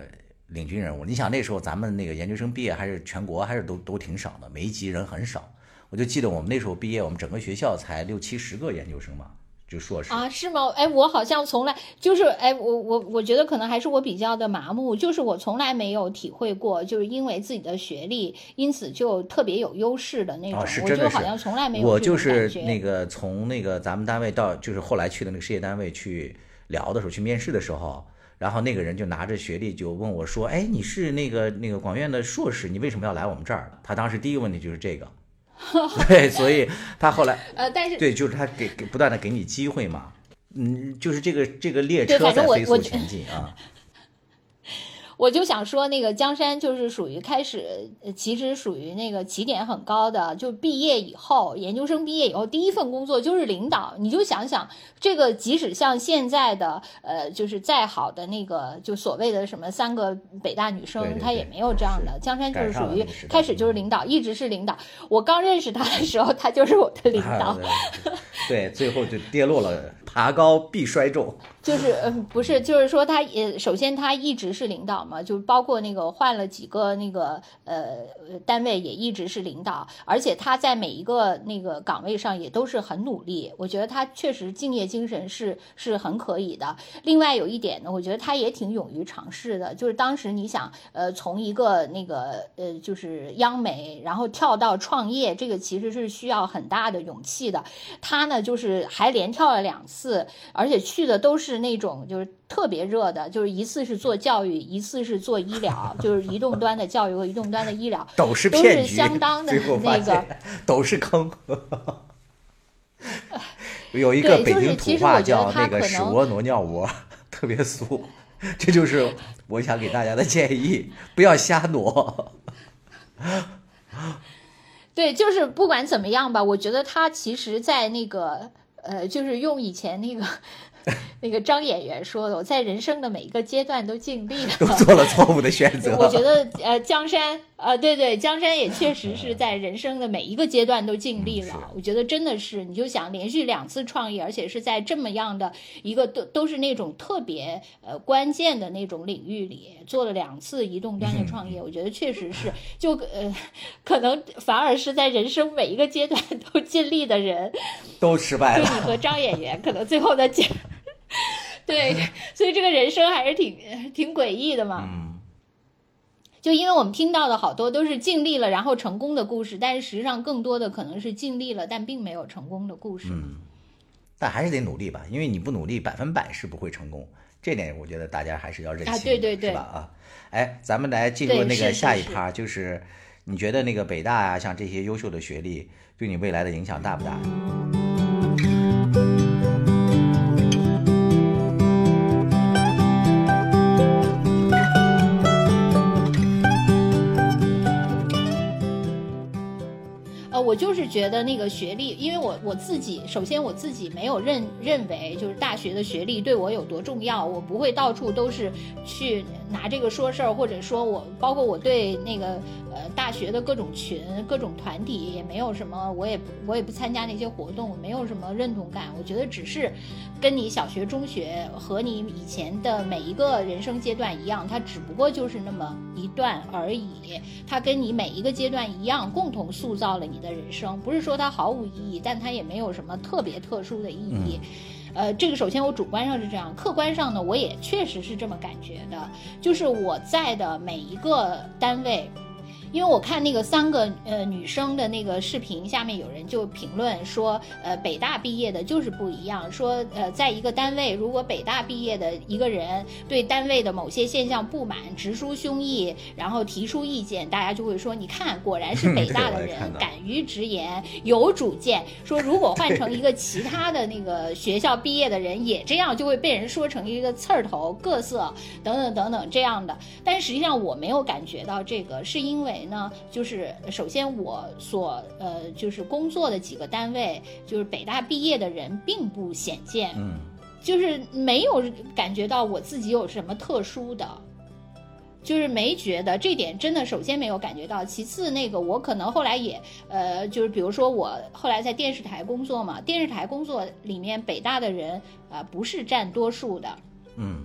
领军人物。你想那时候咱们那个研究生毕业还是全国还是都都挺少的，每一级人很少。我就记得我们那时候毕业，我们整个学校才六七十个研究生嘛。就硕士啊？是吗？哎，我好像从来就是哎，我我我觉得可能还是我比较的麻木，就是我从来没有体会过，就是因为自己的学历，因此就特别有优势的那种。是真的好像从来没有。我就是那个从那个咱们单位到就是后来去的那个事业单位去聊的时候，去面试的时候，然后那个人就拿着学历就问我说：“哎，你是那个那个广院的硕士，你为什么要来我们这儿？”他当时第一个问题就是这个。[laughs] 对，所以他后来 [laughs] 呃，但是对，就是他给给不断的给你机会嘛，嗯，就是这个这个列车在飞速前进啊。[laughs] 我就想说，那个江山就是属于开始，其实属于那个起点很高的，就毕业以后，研究生毕业以后，第一份工作就是领导。你就想想，这个即使像现在的，呃，就是再好的那个，就所谓的什么三个北大女生，她也没有这样的。江山就是属于开始就是领导，一直是领导。我刚认识他的时候，他就是我的领导。对，最后就跌落了。爬高必摔重，就是嗯，不是，就是说他也首先他一直是领导嘛，就包括那个换了几个那个呃单位也一直是领导，而且他在每一个那个岗位上也都是很努力，我觉得他确实敬业精神是是很可以的。另外有一点呢，我觉得他也挺勇于尝试的，就是当时你想呃从一个那个呃就是央媒，然后跳到创业，这个其实是需要很大的勇气的。他呢就是还连跳了两。次，而且去的都是那种就是特别热的，就是一次是做教育，一次是做医疗，就是移动端的教育和移动端的医疗 [laughs] 都是骗局，相当 [laughs] 的那个都是坑。[laughs] 有一个北京土话叫那个屎窝挪尿窝，特别俗。这就是我想给大家的建议，不要瞎挪。对，就是不管怎么样吧，我觉得他其实，在那个。呃，就是用以前那个 [laughs] 那个张演员说的，我在人生的每一个阶段都尽力了，[laughs] 都做了错误的选择。[laughs] 我觉得，呃，江山。啊，对对，江山也确实是在人生的每一个阶段都尽力了。我觉得真的是，你就想连续两次创业，而且是在这么样的一个都都是那种特别呃关键的那种领域里做了两次移动端的创业，我觉得确实是就呃可能反而是在人生每一个阶段都尽力的人都失败了。就你和张演员可能最后的结 [laughs] 对，所以这个人生还是挺挺诡异的嘛。嗯就因为我们听到的好多都是尽力了然后成功的故事，但是实际上更多的可能是尽力了但并没有成功的故事。嗯，但还是得努力吧，因为你不努力，百分百是不会成功。这点我觉得大家还是要认清，对对对，是吧？啊，哎，咱们来进入那个下一趴，就是你觉得那个北大啊，像这些优秀的学历，对你未来的影响大不大？我就是觉得那个学历，因为我我自己，首先我自己没有认认为就是大学的学历对我有多重要，我不会到处都是去拿这个说事儿，或者说我包括我对那个呃大学的各种群、各种团体也没有什么，我也我也不参加那些活动，没有什么认同感。我觉得只是跟你小学、中学和你以前的每一个人生阶段一样，它只不过就是那么一段而已，它跟你每一个阶段一样，共同塑造了你的。人生不是说它毫无意义，但它也没有什么特别特殊的意义。呃，这个首先我主观上是这样，客观上呢，我也确实是这么感觉的，就是我在的每一个单位。[laughs] 因为我看那个三个呃女生的那个视频，下面有人就评论说，呃，北大毕业的就是不一样。说，呃，在一个单位，如果北大毕业的一个人对单位的某些现象不满，直抒胸臆，然后提出意见，大家就会说，你看，果然是北大的人敢于直言，有主见。说如果换成一个其他的那个学校毕业的人，也这样，就会被人说成一个刺儿头、各色等等等等这样的。但实际上我没有感觉到这个，是因为。呢，就是首先我所呃就是工作的几个单位，就是北大毕业的人并不显见，嗯，就是没有感觉到我自己有什么特殊的。就是没觉得这点真的，首先没有感觉到，其次那个我可能后来也，呃，就是比如说我后来在电视台工作嘛，电视台工作里面北大的人啊不是占多数的，嗯。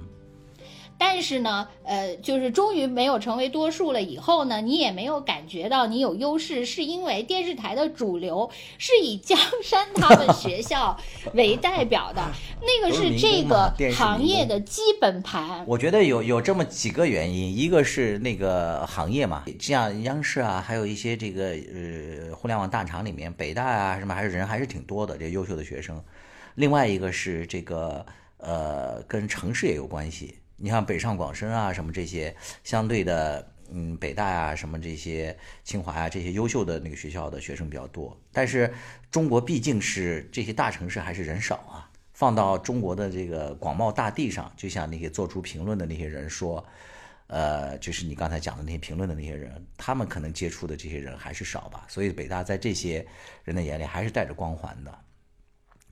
但是呢，呃，就是终于没有成为多数了以后呢，你也没有感觉到你有优势，是因为电视台的主流是以江山他们学校 [laughs] 为代表的，那个是这个行业的基本盘。我觉得有有这么几个原因，一个是那个行业嘛，像央视啊，还有一些这个呃互联网大厂里面，北大啊什么还是人还是挺多的，这优秀的学生。另外一个是这个呃跟城市也有关系。你像北上广深啊，什么这些相对的，嗯，北大啊，什么这些清华啊，这些优秀的那个学校的学生比较多。但是中国毕竟是这些大城市还是人少啊。放到中国的这个广袤大地上，就像那些做出评论的那些人说，呃，就是你刚才讲的那些评论的那些人，他们可能接触的这些人还是少吧。所以北大在这些人的眼里还是带着光环的。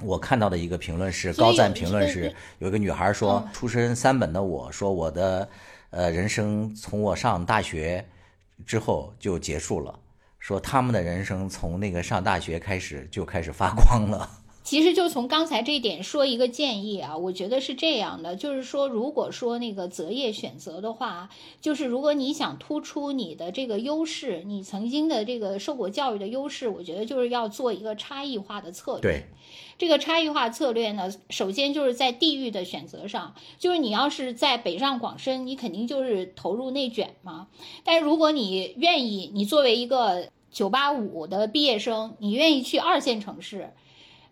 我看到的一个评论是高赞评论是有一个女孩说，出身三本的我说我的，呃，人生从我上大学之后就结束了，说他们的人生从那个上大学开始就开始发光了。其实就从刚才这一点说一个建议啊，我觉得是这样的，就是说，如果说那个择业选择的话，就是如果你想突出你的这个优势，你曾经的这个受过教育的优势，我觉得就是要做一个差异化的策略。对，这个差异化策略呢，首先就是在地域的选择上，就是你要是在北上广深，你肯定就是投入内卷嘛。但是如果你愿意，你作为一个九八五的毕业生，你愿意去二线城市。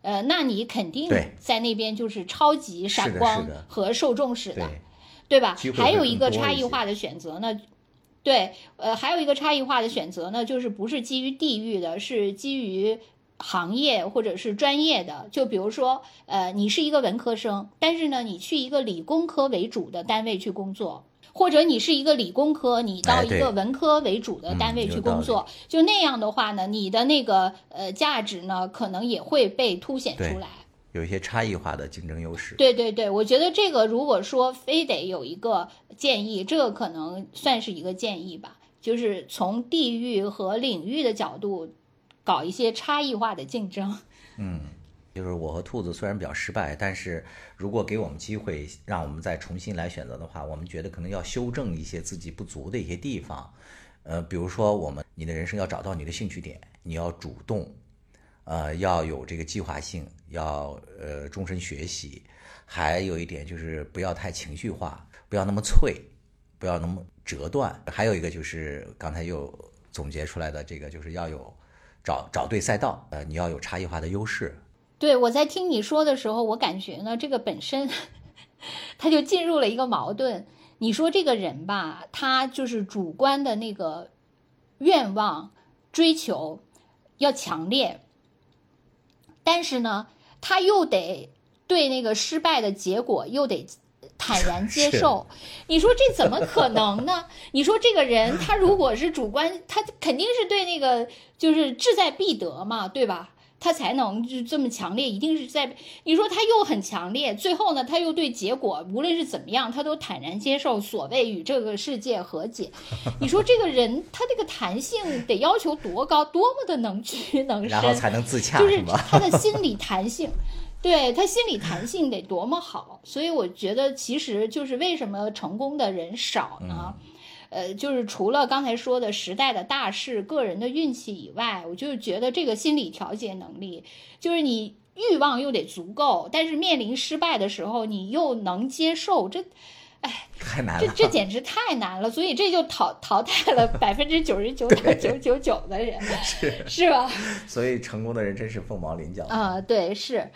呃，那你肯定在那边就是超级闪光和受重视的，对吧？还有一个差异化的选择呢，对，呃，还有一个差异化的选择呢，就是不是基于地域的，是基于行业或者是专业的。就比如说，呃，你是一个文科生，但是呢，你去一个理工科为主的单位去工作。或者你是一个理工科，你到一个文科为主的单位去工作，就那样的话呢，你的那个呃价值呢，可能也会被凸显出来，有一些差异化的竞争优势。对对对，我觉得这个如果说非得有一个建议，这个可能算是一个建议吧，就是从地域和领域的角度搞一些差异化的竞争。嗯。就是我和兔子虽然比较失败，但是如果给我们机会，让我们再重新来选择的话，我们觉得可能要修正一些自己不足的一些地方。呃，比如说我们你的人生要找到你的兴趣点，你要主动，呃，要有这个计划性，要呃终身学习。还有一点就是不要太情绪化，不要那么脆，不要那么折断。还有一个就是刚才又总结出来的这个，就是要有找找对赛道，呃，你要有差异化的优势。对，我在听你说的时候，我感觉呢，这个本身他就进入了一个矛盾。你说这个人吧，他就是主观的那个愿望、追求要强烈，但是呢，他又得对那个失败的结果又得坦然 [laughs] 接受。你说这怎么可能呢？你说这个人他如果是主观，他肯定是对那个就是志在必得嘛，对吧？他才能就这么强烈，一定是在你说他又很强烈，最后呢，他又对结果无论是怎么样，他都坦然接受，所谓与这个世界和解。[laughs] 你说这个人他这个弹性得要求多高，多么的能屈能伸，然后才能自洽，就是他的心理 [laughs] 弹性，对他心理弹性得多么好。所以我觉得，其实就是为什么成功的人少呢？呃，就是除了刚才说的时代的大势、个人的运气以外，我就是觉得这个心理调节能力，就是你欲望又得足够，但是面临失败的时候，你又能接受，这，哎，太难了，这这简直太难了，所以这就淘淘汰了百分之九十九点九九九的人，是是吧？[laughs] 所以成功的人真是凤毛麟角啊，对，是。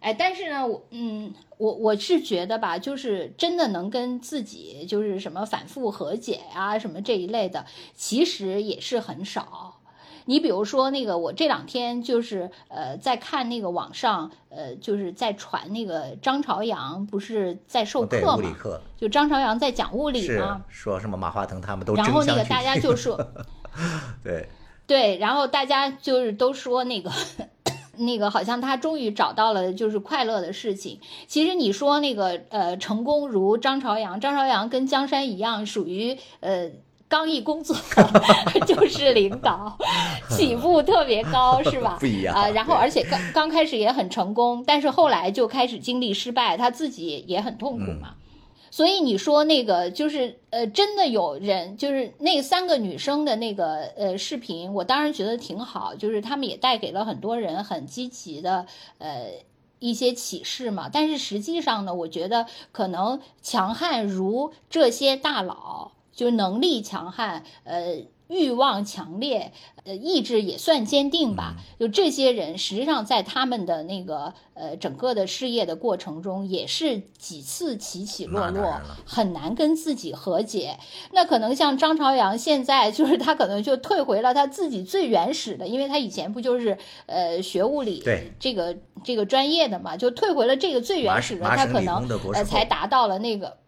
哎，但是呢，我嗯，我我是觉得吧，就是真的能跟自己就是什么反复和解呀，什么这一类的，其实也是很少。你比如说那个，我这两天就是呃在看那个网上呃就是在传那个张朝阳不是在授课嘛，就张朝阳在讲物理嘛，说什么马化腾他们都然后那个大家就说，[laughs] 对对，然后大家就是都说那个。那个好像他终于找到了就是快乐的事情。其实你说那个呃成功如张朝阳，张朝阳跟江山一样，属于呃。刚一工作 [laughs] 就是领导，起步特别高，是吧？[laughs] 不一样啊。然后，而且刚刚开始也很成功，但是后来就开始经历失败，他自己也很痛苦嘛。所以你说那个就是呃，真的有人就是那三个女生的那个呃视频，我当然觉得挺好，就是他们也带给了很多人很积极的呃一些启示嘛。但是实际上呢，我觉得可能强悍如这些大佬。就能力强悍，呃，欲望强烈，呃，意志也算坚定吧。就这些人，实际上在他们的那个呃整个的事业的过程中，也是几次起起落落，很难跟自己和解。那可能像张朝阳，现在就是他可能就退回了他自己最原始的，因为他以前不就是呃学物理这个这个专业的嘛，就退回了这个最原始的，他可能呃才达到了那个。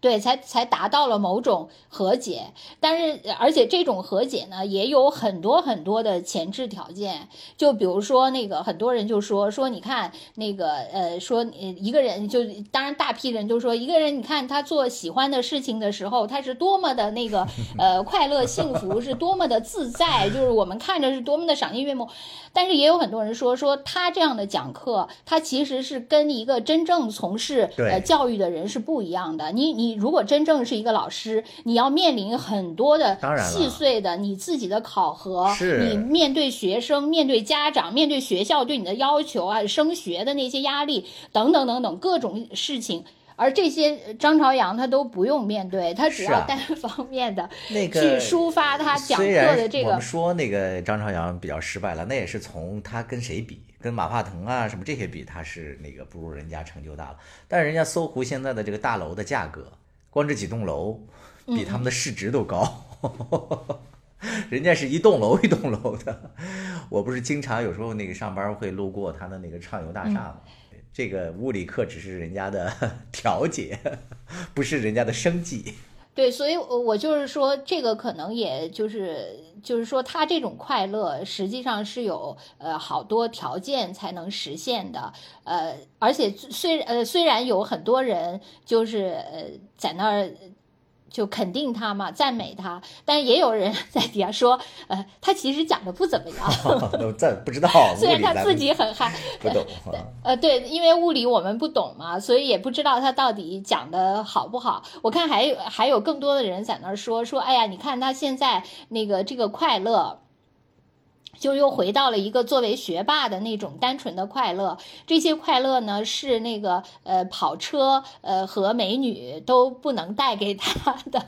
对，才才达到了某种和解，但是而且这种和解呢，也有很多很多的前置条件。就比如说那个很多人就说说，你看那个呃，说一个人就当然大批人就说一个人，你看他做喜欢的事情的时候，他是多么的那个呃快乐幸福，是多么的自在，就是我们看着是多么的赏心悦目。但是也有很多人说说他这样的讲课，他其实是跟一个真正从事呃教育的人是不一样的。你你如果真正是一个老师，你要面临很多的细碎的你自己的考核，你面对学生、面对家长、面对学校对你的要求啊，升学的那些压力等等等等各种事情。而这些张朝阳他都不用面对，他只要单方面的 [laughs] 去抒发他讲课的这个。我们说那个张朝阳比较失败了，那也是从他跟谁比，跟马化腾啊什么这些比，他是那个不如人家成就大了。但是人家搜狐现在的这个大楼的价格，光这几栋楼比他们的市值都高，[laughs] 人家是一栋楼一栋楼的。我不是经常有时候那个上班会路过他的那个畅游大厦吗？这个物理课只是人家的 [laughs] 调节，不是人家的生计。对，所以，我就是说，这个可能也就是，就是说，他这种快乐实际上是有呃好多条件才能实现的，呃，而且虽呃虽然有很多人就是呃在那儿。就肯定他嘛，赞美他，但也有人 [laughs] 在底下说，呃，他其实讲的不怎么样。[laughs] 这不知道，[laughs] 虽然他自己很嗨，不懂。呃，对，因为物理我们不懂嘛，所以也不知道他到底讲的好不好。我看还有还有更多的人在那儿说说，哎呀，你看他现在那个这个快乐。就又回到了一个作为学霸的那种单纯的快乐，这些快乐呢是那个呃跑车呃和美女都不能带给他的，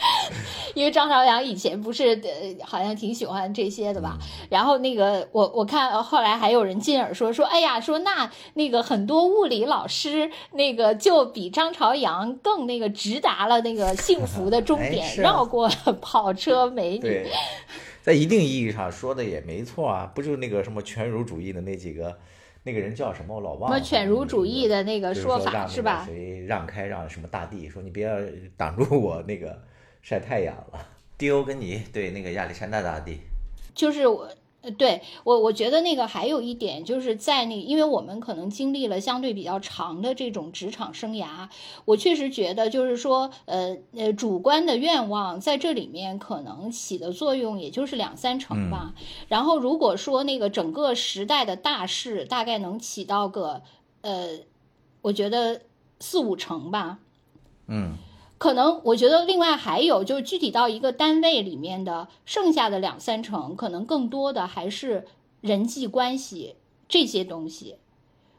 [laughs] 因为张朝阳以前不是呃好像挺喜欢这些的吧？然后那个我我看后来还有人进耳说说，哎呀说那那个很多物理老师那个就比张朝阳更那个直达了那个幸福的 [laughs] 终点，绕过了跑车美女。在一定意义上说的也没错啊，不就是那个什么犬儒主义的那几个，那个人叫什么我老忘了。什么犬儒主义的那个说法是吧？谁让开让什么大地，说你别挡住我那个晒太阳了。迪欧跟你对那个亚历山大大帝，就是我。呃，对我，我觉得那个还有一点，就是在那，因为我们可能经历了相对比较长的这种职场生涯，我确实觉得，就是说，呃呃，主观的愿望在这里面可能起的作用也就是两三成吧。然后如果说那个整个时代的大势，大概能起到个，呃，我觉得四五成吧。嗯。可能我觉得另外还有就是具体到一个单位里面的剩下的两三成，可能更多的还是人际关系这些东西。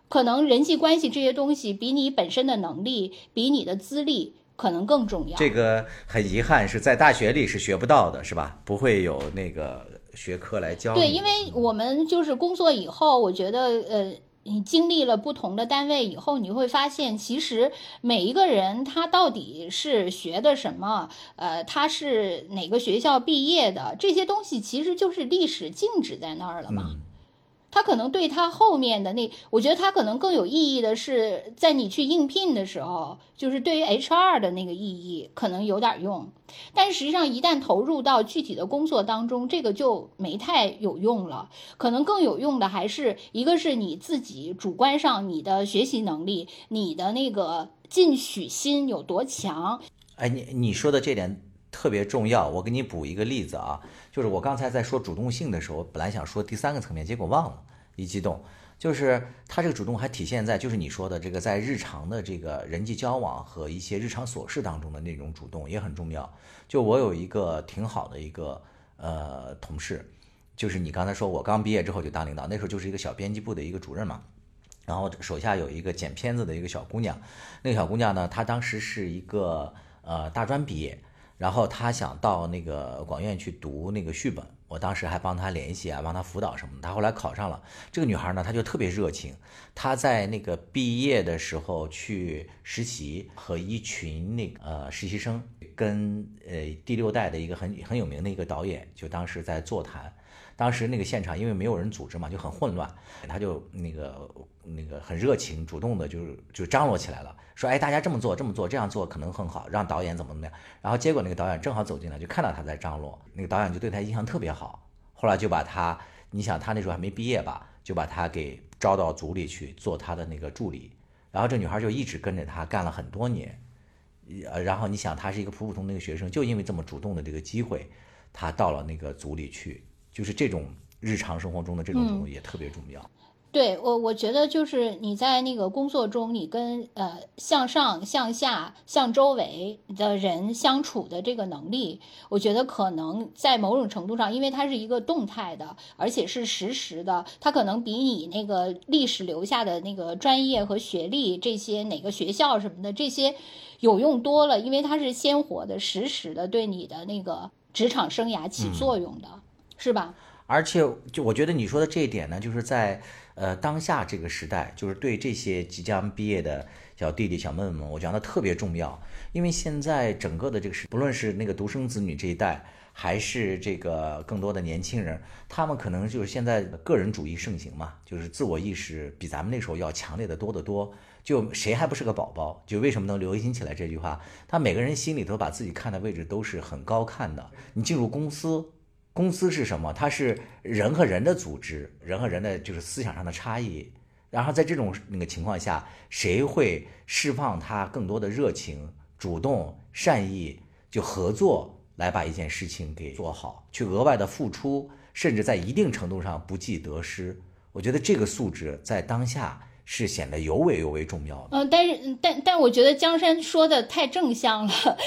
可能人际关系这些东西比你本身的能力、比你的资历可能更重要。这个很遗憾是在大学里是学不到的，是吧？不会有那个学科来教。对，因为我们就是工作以后，我觉得呃。你经历了不同的单位以后，你会发现，其实每一个人他到底是学的什么，呃，他是哪个学校毕业的，这些东西其实就是历史静止在那儿了嘛。他可能对他后面的那，我觉得他可能更有意义的是，在你去应聘的时候，就是对于 HR 的那个意义可能有点用，但实际上一旦投入到具体的工作当中，这个就没太有用了。可能更有用的还是一个是你自己主观上你的学习能力，你的那个进取心有多强。哎，你你说的这点特别重要，我给你补一个例子啊。就是我刚才在说主动性的时候，本来想说第三个层面，结果忘了，一激动，就是他这个主动还体现在就是你说的这个在日常的这个人际交往和一些日常琐事当中的那种主动也很重要。就我有一个挺好的一个呃同事，就是你刚才说我刚毕业之后就当领导，那时候就是一个小编辑部的一个主任嘛，然后手下有一个剪片子的一个小姑娘，那个小姑娘呢，她当时是一个呃大专毕业。然后他想到那个广院去读那个续本，我当时还帮他联系啊，帮他辅导什么的。他后来考上了。这个女孩呢，她就特别热情。她在那个毕业的时候去实习，和一群那个呃实习生，跟呃第六代的一个很很有名的一个导演，就当时在座谈。当时那个现场因为没有人组织嘛，就很混乱。他就那个那个很热情，主动的就就张罗起来了。说哎，大家这么做，这么做，这样做可能很好，让导演怎么怎么样。然后结果那个导演正好走进来，就看到他在张罗，那个导演就对他印象特别好。后来就把他，你想他那时候还没毕业吧，就把他给招到组里去做他的那个助理。然后这女孩就一直跟着他干了很多年。呃，然后你想他是一个普普通通的学生，就因为这么主动的这个机会，他到了那个组里去，就是这种日常生活中的这种也特别重要。对我，我觉得就是你在那个工作中，你跟呃向上、向下、向周围的人相处的这个能力，我觉得可能在某种程度上，因为它是一个动态的，而且是实时的，它可能比你那个历史留下的那个专业和学历这些哪个学校什么的这些有用多了，因为它是鲜活的、实时的，对你的那个职场生涯起作用的，是吧？而且，就我觉得你说的这一点呢，就是在。呃，当下这个时代，就是对这些即将毕业的小弟弟、小妹妹们，我觉得特别重要。因为现在整个的这个时，不论是那个独生子女这一代，还是这个更多的年轻人，他们可能就是现在个人主义盛行嘛，就是自我意识比咱们那时候要强烈的多得多。就谁还不是个宝宝？就为什么能流行起来这句话？他每个人心里头把自己看的位置都是很高看的。你进入公司。公司是什么？它是人和人的组织，人和人的就是思想上的差异。然后在这种那个情况下，谁会释放他更多的热情、主动、善意，就合作来把一件事情给做好，去额外的付出，甚至在一定程度上不计得失。我觉得这个素质在当下是显得尤为尤为重要的。嗯，但是但但我觉得江山说的太正向了。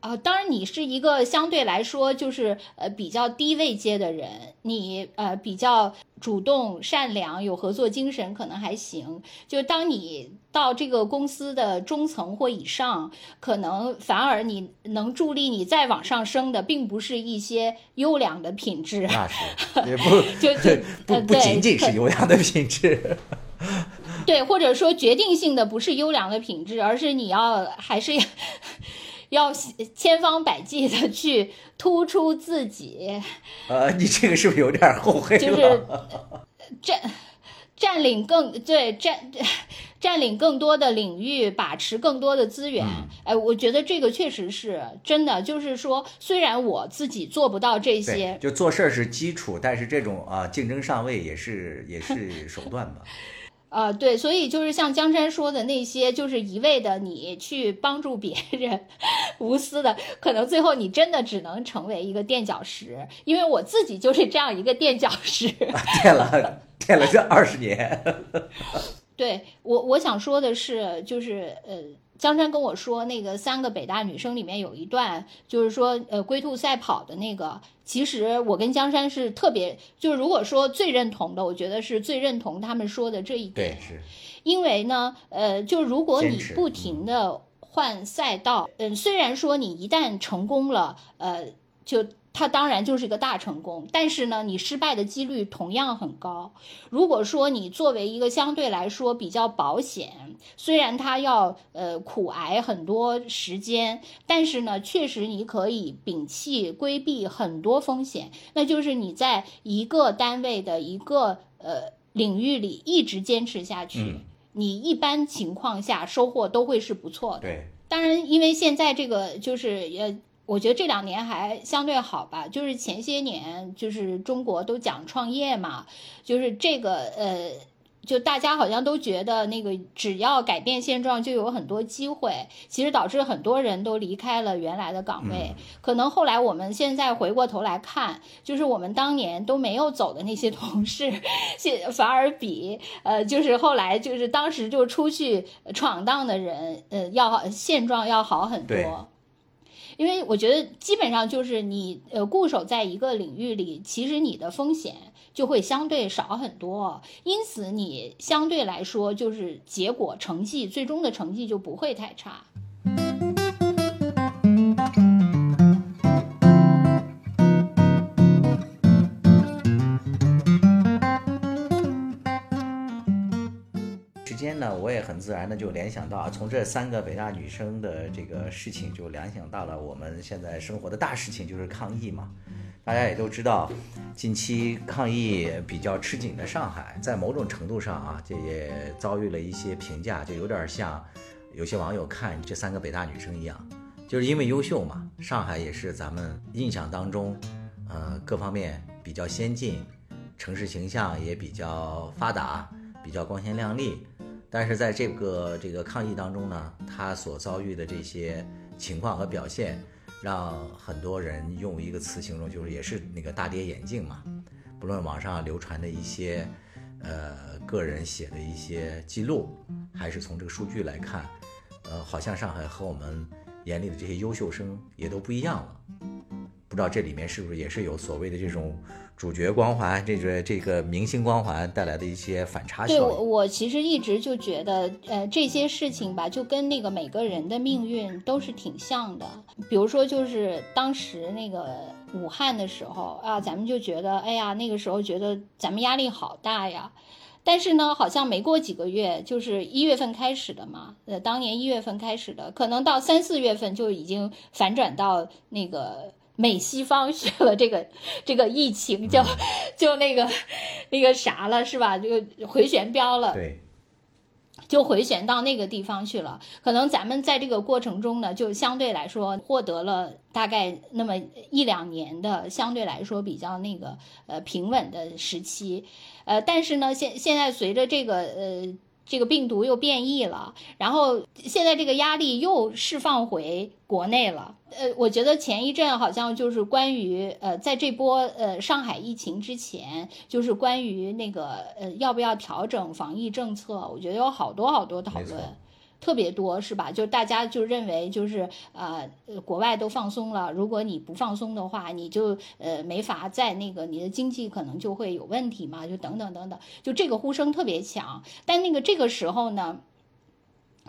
啊，当然，你是一个相对来说就是呃比较低位阶的人，你呃比较主动、善良、有合作精神，可能还行。就当你到这个公司的中层或以上，可能反而你能助力你再往上升的，并不是一些优良的品质。那是也不 [laughs] 就就 [laughs] 不不仅仅是优良的品质。对，或者说决定性的不是优良的品质，而是你要还是要。千方百计的去突出自己，呃，你这个是不是有点后悔了？就是占占领更对占占领更多的领域，把持更多的资源。哎，我觉得这个确实是真的。就是说，虽然我自己做不到这些，就做事儿是基础，但是这种啊竞争上位也是也是手段吧。[laughs] 啊，对，所以就是像江山说的那些，就是一味的你去帮助别人，[laughs] 无私的，可能最后你真的只能成为一个垫脚石。因为我自己就是这样一个垫脚石，[laughs] 垫了垫了这二十年。[laughs] 对我，我想说的是，就是呃。江山跟我说，那个三个北大女生里面有一段，就是说，呃，龟兔赛跑的那个。其实我跟江山是特别，就是如果说最认同的，我觉得是最认同他们说的这一点。对，是。因为呢，呃，就如果你不停的换赛道，嗯，虽然说你一旦成功了，呃，就。它当然就是一个大成功，但是呢，你失败的几率同样很高。如果说你作为一个相对来说比较保险，虽然它要呃苦挨很多时间，但是呢，确实你可以摒弃规避很多风险。那就是你在一个单位的一个呃领域里一直坚持下去，你一般情况下收获都会是不错的。对，当然，因为现在这个就是呃，我觉得这两年还相对好吧，就是前些年就是中国都讲创业嘛，就是这个呃。就大家好像都觉得那个只要改变现状就有很多机会，其实导致很多人都离开了原来的岗位。可能后来我们现在回过头来看，就是我们当年都没有走的那些同事，现反而比呃就是后来就是当时就出去闯荡的人，呃要现状要好很多。因为我觉得基本上就是你呃固守在一个领域里，其实你的风险。就会相对少很多，因此你相对来说就是结果成绩最终的成绩就不会太差。呢，我也很自然的就联想到啊，从这三个北大女生的这个事情，就联想到了我们现在生活的大事情，就是抗疫嘛。大家也都知道，近期抗疫比较吃紧的上海，在某种程度上啊，这也遭遇了一些评价，就有点像有些网友看这三个北大女生一样，就是因为优秀嘛。上海也是咱们印象当中，呃，各方面比较先进，城市形象也比较发达，比较光鲜亮丽。但是在这个这个抗疫当中呢，他所遭遇的这些情况和表现。让很多人用一个词形容，就是也是那个大跌眼镜嘛。不论网上流传的一些，呃，个人写的一些记录，还是从这个数据来看，呃，好像上海和我们眼里的这些优秀生也都不一样了。不知道这里面是不是也是有所谓的这种。主角光环，这个这个明星光环带来的一些反差效应。对，我我其实一直就觉得，呃，这些事情吧，就跟那个每个人的命运都是挺像的。比如说，就是当时那个武汉的时候啊，咱们就觉得，哎呀，那个时候觉得咱们压力好大呀。但是呢，好像没过几个月，就是一月份开始的嘛，呃，当年一月份开始的，可能到三四月份就已经反转到那个。美西方学了 [laughs] 这个这个疫情，就就那个那个啥了，是吧？就回旋镖了，对，就回旋到那个地方去了。可能咱们在这个过程中呢，就相对来说获得了大概那么一两年的相对来说比较那个呃平稳的时期，呃，但是呢，现现在随着这个呃。这个病毒又变异了，然后现在这个压力又释放回国内了。呃，我觉得前一阵好像就是关于呃，在这波呃上海疫情之前，就是关于那个呃要不要调整防疫政策，我觉得有好多好多讨论。特别多是吧？就大家就认为就是呃，国外都放松了，如果你不放松的话，你就呃没法在那个你的经济可能就会有问题嘛，就等等等等，就这个呼声特别强。但那个这个时候呢，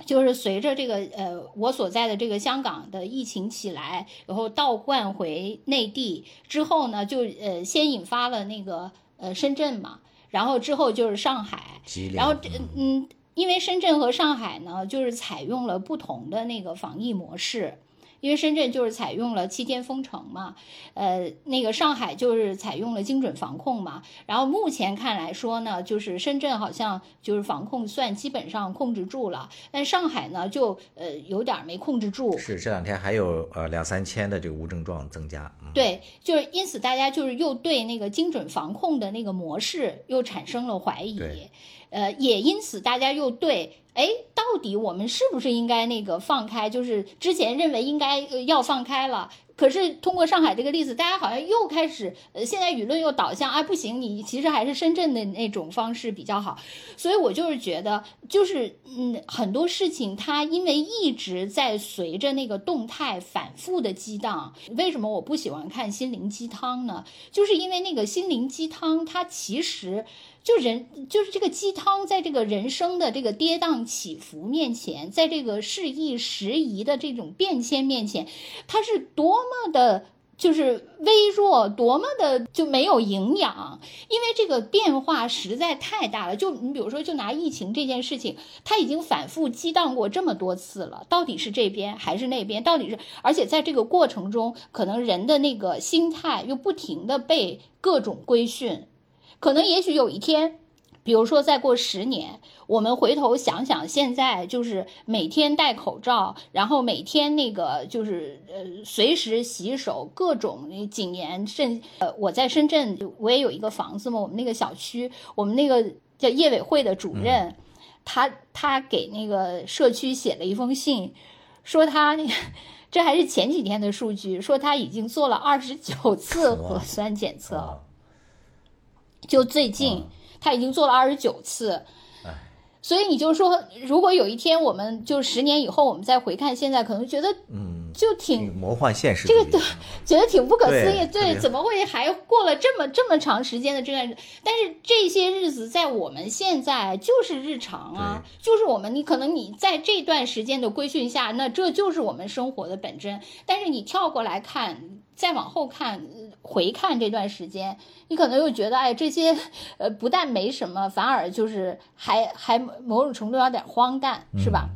就是随着这个呃我所在的这个香港的疫情起来，然后倒灌回内地之后呢，就呃先引发了那个呃深圳嘛，然后之后就是上海，然后嗯。因为深圳和上海呢，就是采用了不同的那个防疫模式。因为深圳就是采用了七天封城嘛，呃，那个上海就是采用了精准防控嘛。然后目前看来说呢，就是深圳好像就是防控算基本上控制住了，但上海呢就呃有点没控制住。是这两天还有呃两三千的这个无症状增加。对，就是因此大家就是又对那个精准防控的那个模式又产生了怀疑。呃，也因此大家又对，哎，到底我们是不是应该那个放开？就是之前认为应该要放开了，可是通过上海这个例子，大家好像又开始，呃，现在舆论又导向，哎，不行，你其实还是深圳的那种方式比较好。所以我就是觉得，就是嗯，很多事情它因为一直在随着那个动态反复的激荡。为什么我不喜欢看心灵鸡汤呢？就是因为那个心灵鸡汤，它其实。就人就是这个鸡汤，在这个人生的这个跌宕起伏面前，在这个适宜时宜的这种变迁面前，它是多么的，就是微弱，多么的就没有营养。因为这个变化实在太大了。就你比如说，就拿疫情这件事情，它已经反复激荡过这么多次了，到底是这边还是那边？到底是，而且在这个过程中，可能人的那个心态又不停的被各种规训。可能也许有一天，比如说再过十年，我们回头想想，现在就是每天戴口罩，然后每天那个就是呃随时洗手，各种谨言慎。呃，我在深圳，我也有一个房子嘛，我们那个小区，我们那个叫业委会的主任，他他给那个社区写了一封信，说他那个。这还是前几天的数据，说他已经做了二十九次核酸检测，就最近他已经做了二十九次。所以你就说，如果有一天我们就十年以后，我们再回看现在，可能觉得，嗯，就挺魔幻现实，这个对，[laughs] 觉得挺不可思议。对，怎么会还过了这么这么长时间的这段？但是这些日子在我们现在就是日常啊，就是我们你可能你在这段时间的规训下，那这就是我们生活的本真。但是你跳过来看。再往后看，回看这段时间，你可能又觉得，哎，这些，呃，不但没什么，反而就是还还某种程度有点荒诞，是吧？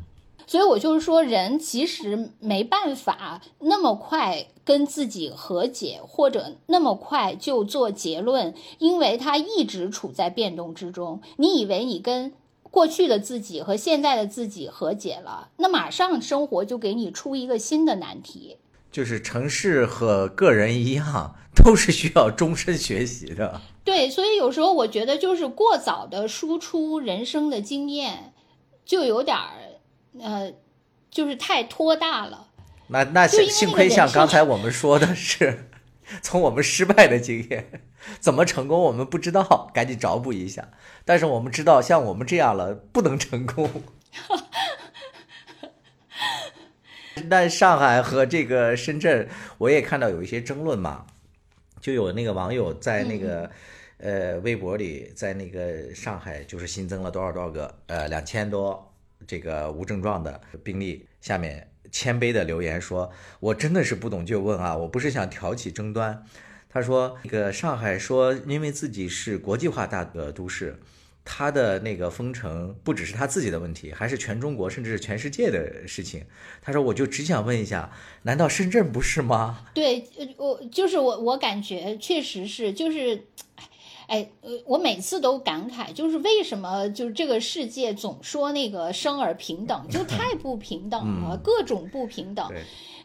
所以我就是说，人其实没办法那么快跟自己和解，或者那么快就做结论，因为他一直处在变动之中。你以为你跟过去的自己和现在的自己和解了，那马上生活就给你出一个新的难题。就是城市和个人一样，都是需要终身学习的。对，所以有时候我觉得，就是过早的输出人生的经验，就有点儿，呃，就是太拖大了。那那幸幸亏像刚才我们说的是，[laughs] 从我们失败的经验，怎么成功我们不知道，赶紧找补一下。但是我们知道，像我们这样了，不能成功。但上海和这个深圳，我也看到有一些争论嘛，就有那个网友在那个呃微博里，在那个上海就是新增了多少多少个呃两千多这个无症状的病例，下面谦卑的留言说：“我真的是不懂就问啊，我不是想挑起争端。”他说：“那个上海说，因为自己是国际化大的都市。”他的那个封城不只是他自己的问题，还是全中国甚至是全世界的事情。他说：“我就只想问一下，难道深圳不是吗？”对，我就是我，我感觉确实是，就是，哎，呃，我每次都感慨，就是为什么就是这个世界总说那个生而平等，就太不平等了，各种不平等。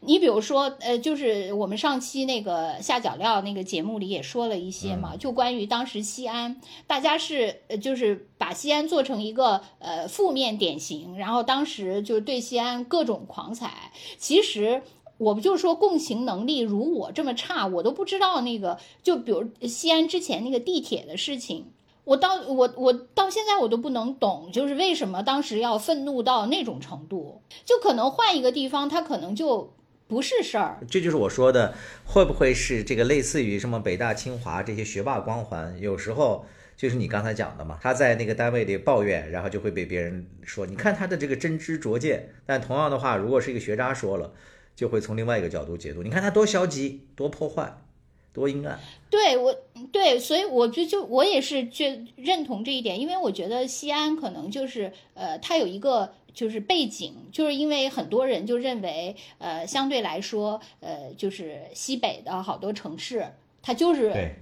你比如说，呃，就是我们上期那个下脚料那个节目里也说了一些嘛，就关于当时西安，大家是呃，就是把西安做成一个呃负面典型，然后当时就对西安各种狂踩。其实我不就说共情能力如我这么差，我都不知道那个，就比如西安之前那个地铁的事情，我到我我到现在我都不能懂，就是为什么当时要愤怒到那种程度？就可能换一个地方，他可能就。不是事儿，这就是我说的，会不会是这个类似于什么北大清华这些学霸光环？有时候就是你刚才讲的嘛，他在那个单位里抱怨，然后就会被别人说，你看他的这个真知灼见。但同样的话，如果是一个学渣说了，就会从另外一个角度解读，你看他多消极，多破坏，多阴暗。对我，对，所以我就就我也是觉认同这一点，因为我觉得西安可能就是呃，它有一个。就是背景，就是因为很多人就认为，呃，相对来说，呃，就是西北的好多城市，它就是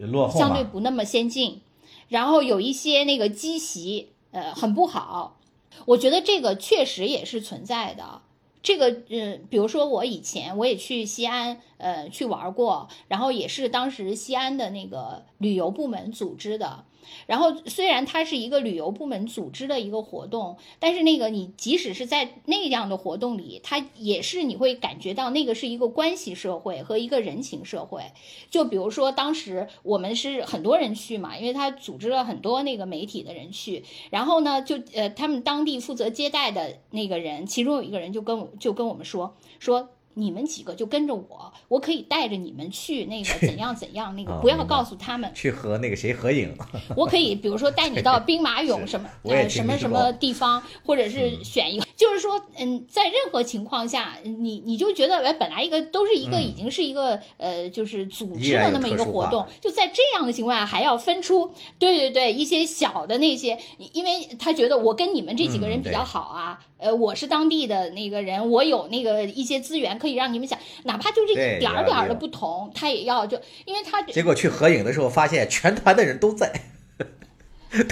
落后，相对不那么先进，然后有一些那个积习，呃，很不好。我觉得这个确实也是存在的。这个，嗯，比如说我以前我也去西安，呃，去玩过，然后也是当时西安的那个旅游部门组织的。然后虽然它是一个旅游部门组织的一个活动，但是那个你即使是在那样的活动里，它也是你会感觉到那个是一个关系社会和一个人情社会。就比如说当时我们是很多人去嘛，因为他组织了很多那个媒体的人去，然后呢就呃他们当地负责接待的那个人，其中有一个人就跟我就跟我们说说。你们几个就跟着我，我可以带着你们去那个怎样怎样那个，不要告诉他们去和那个谁合影。[laughs] 我可以，比如说带你到兵马俑 [laughs] 什么呃什么什么地方，或者是选一个，就是说嗯，在任何情况下，你你就觉得哎，本来一个都是一个已经是一个呃，就是组织的那么一个活动，就在这样的情况下还要分出对对对一些小的那些，因为他觉得我跟你们这几个人比较好啊。呃，我是当地的那个人，我有那个一些资源可以让你们想，哪怕就这一点儿点儿的不同，他也要就，因为他结果去合影的时候发现全团的人都在。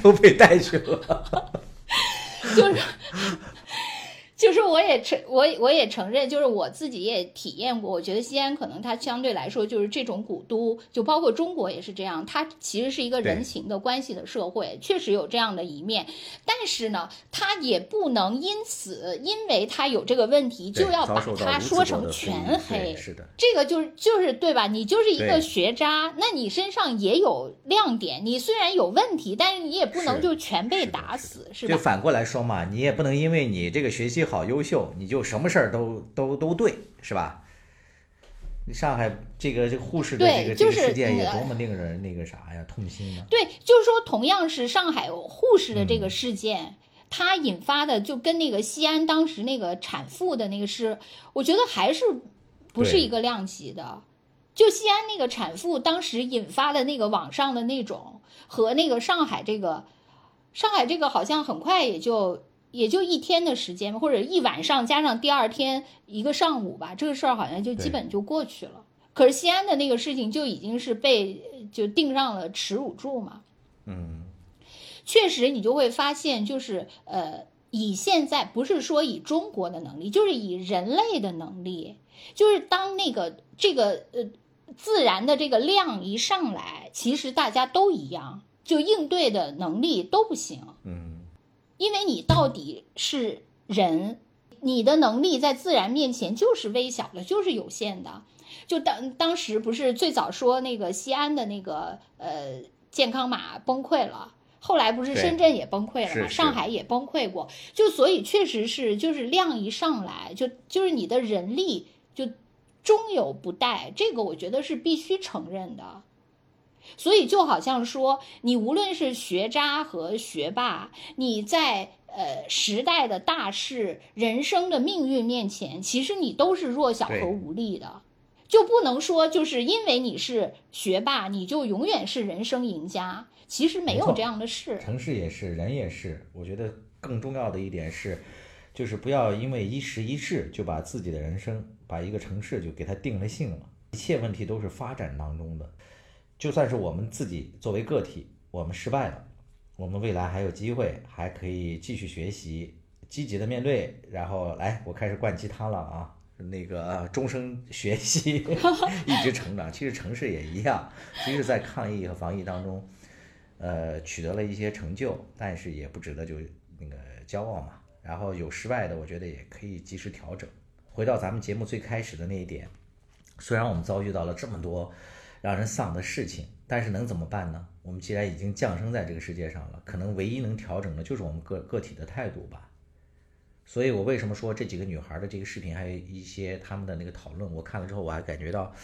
都被带去了，就是。就是我也承我我也承认，就是我自己也体验过。我觉得西安可能它相对来说就是这种古都，就包括中国也是这样。它其实是一个人情的关系的社会，确实有这样的一面。但是呢，它也不能因此，因为它有这个问题，就要把它说成全黑。是的，这个就是就是对吧？你就是一个学渣，那你身上也有亮点。你虽然有问题，但是你也不能就全被打死，是吧？就反过来说嘛，你也不能因为你这个学习好。好优秀，你就什么事儿都都都对，是吧？你上海这个这个护士的这个这个事件也多么令人那个啥呀，痛心呢？对，就是说，同样是上海护士的这个事件，它引发的就跟那个西安当时那个产妇的那个事，我觉得还是不是一个量级的。就西安那个产妇当时引发的那个网上的那种，和那个上海这个上海这个好像很快也就。也就一天的时间，或者一晚上加上第二天一个上午吧，这个事儿好像就基本就过去了。可是西安的那个事情就已经是被就定上了耻辱柱嘛。嗯，确实，你就会发现，就是呃，以现在不是说以中国的能力，就是以人类的能力，就是当那个这个呃自然的这个量一上来，其实大家都一样，就应对的能力都不行。嗯。因为你到底是人，你的能力在自然面前就是微小的，就是有限的。就当当时不是最早说那个西安的那个呃健康码崩溃了，后来不是深圳也崩溃了嘛，上海也崩溃过。就所以确实是，就是量一上来，就就是你的人力就终有不逮，这个我觉得是必须承认的。所以就好像说，你无论是学渣和学霸，你在呃时代的大势、人生的命运面前，其实你都是弱小和无力的，就不能说就是因为你是学霸，你就永远是人生赢家。其实没有这样的事。城市也是，人也是。我觉得更重要的一点是，就是不要因为一时一事就把自己的人生、把一个城市就给它定了性了。一切问题都是发展当中的。就算是我们自己作为个体，我们失败了，我们未来还有机会，还可以继续学习，积极的面对。然后来，我开始灌鸡汤了啊，那个终生学习，[laughs] 一直成长。其实城市也一样，即使在抗疫和防疫当中，呃，取得了一些成就，但是也不值得就那个骄傲嘛。然后有失败的，我觉得也可以及时调整。回到咱们节目最开始的那一点，虽然我们遭遇到了这么多。让人丧的事情，但是能怎么办呢？我们既然已经降生在这个世界上了，可能唯一能调整的就是我们个个体的态度吧。所以我为什么说这几个女孩的这个视频，还有一些他们的那个讨论，我看了之后，我还感觉到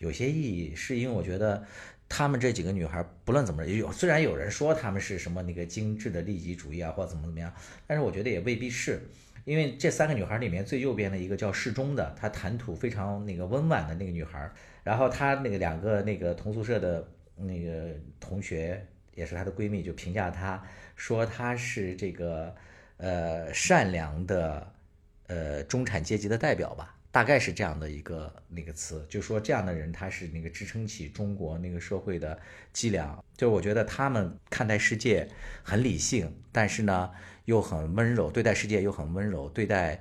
有些意义，是因为我觉得他们这几个女孩不论怎么有，虽然有人说他们是什么那个精致的利己主义啊，或者怎么怎么样，但是我觉得也未必是。因为这三个女孩里面最右边的一个叫适中的，她谈吐非常那个温婉的那个女孩，然后她那个两个那个同宿舍的那个同学也是她的闺蜜，就评价她说她是这个呃善良的呃中产阶级的代表吧，大概是这样的一个那个词，就说这样的人她是那个支撑起中国那个社会的脊梁。就我觉得他们看待世界很理性，但是呢。又很温柔，对待世界又很温柔，对待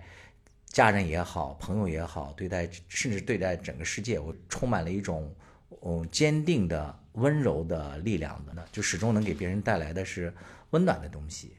家人也好，朋友也好，对待甚至对待整个世界，我充满了一种嗯坚定的温柔的力量的呢，就始终能给别人带来的是温暖的东西。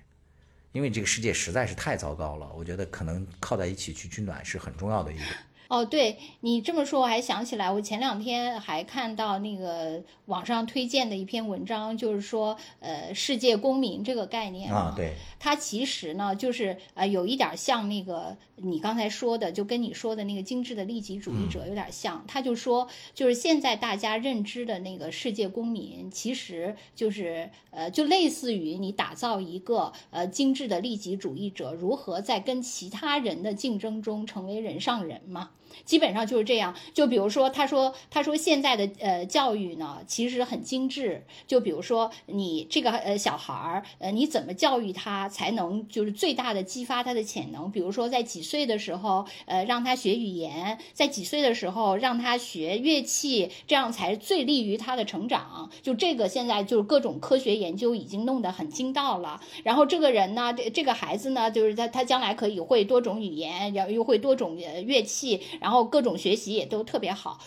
因为这个世界实在是太糟糕了，我觉得可能靠在一起去取暖是很重要的一个。哦，对你这么说，我还想起来，我前两天还看到那个网上推荐的一篇文章，就是说，呃，世界公民这个概念啊，对，它其实呢，就是呃，有一点像那个你刚才说的，就跟你说的那个精致的利己主义者有点像。他就说，就是现在大家认知的那个世界公民，其实就是呃，就类似于你打造一个呃精致的利己主义者，如何在跟其他人的竞争中成为人上人嘛。基本上就是这样。就比如说，他说，他说现在的呃教育呢，其实很精致。就比如说，你这个呃小孩儿，呃，你怎么教育他才能就是最大的激发他的潜能？比如说，在几岁的时候，呃，让他学语言；在几岁的时候，让他学乐器，这样才最利于他的成长。就这个，现在就是各种科学研究已经弄得很精到了。然后这个人呢，这这个孩子呢，就是他他将来可以会多种语言，然又会多种乐器，然后各种学习也都特别好。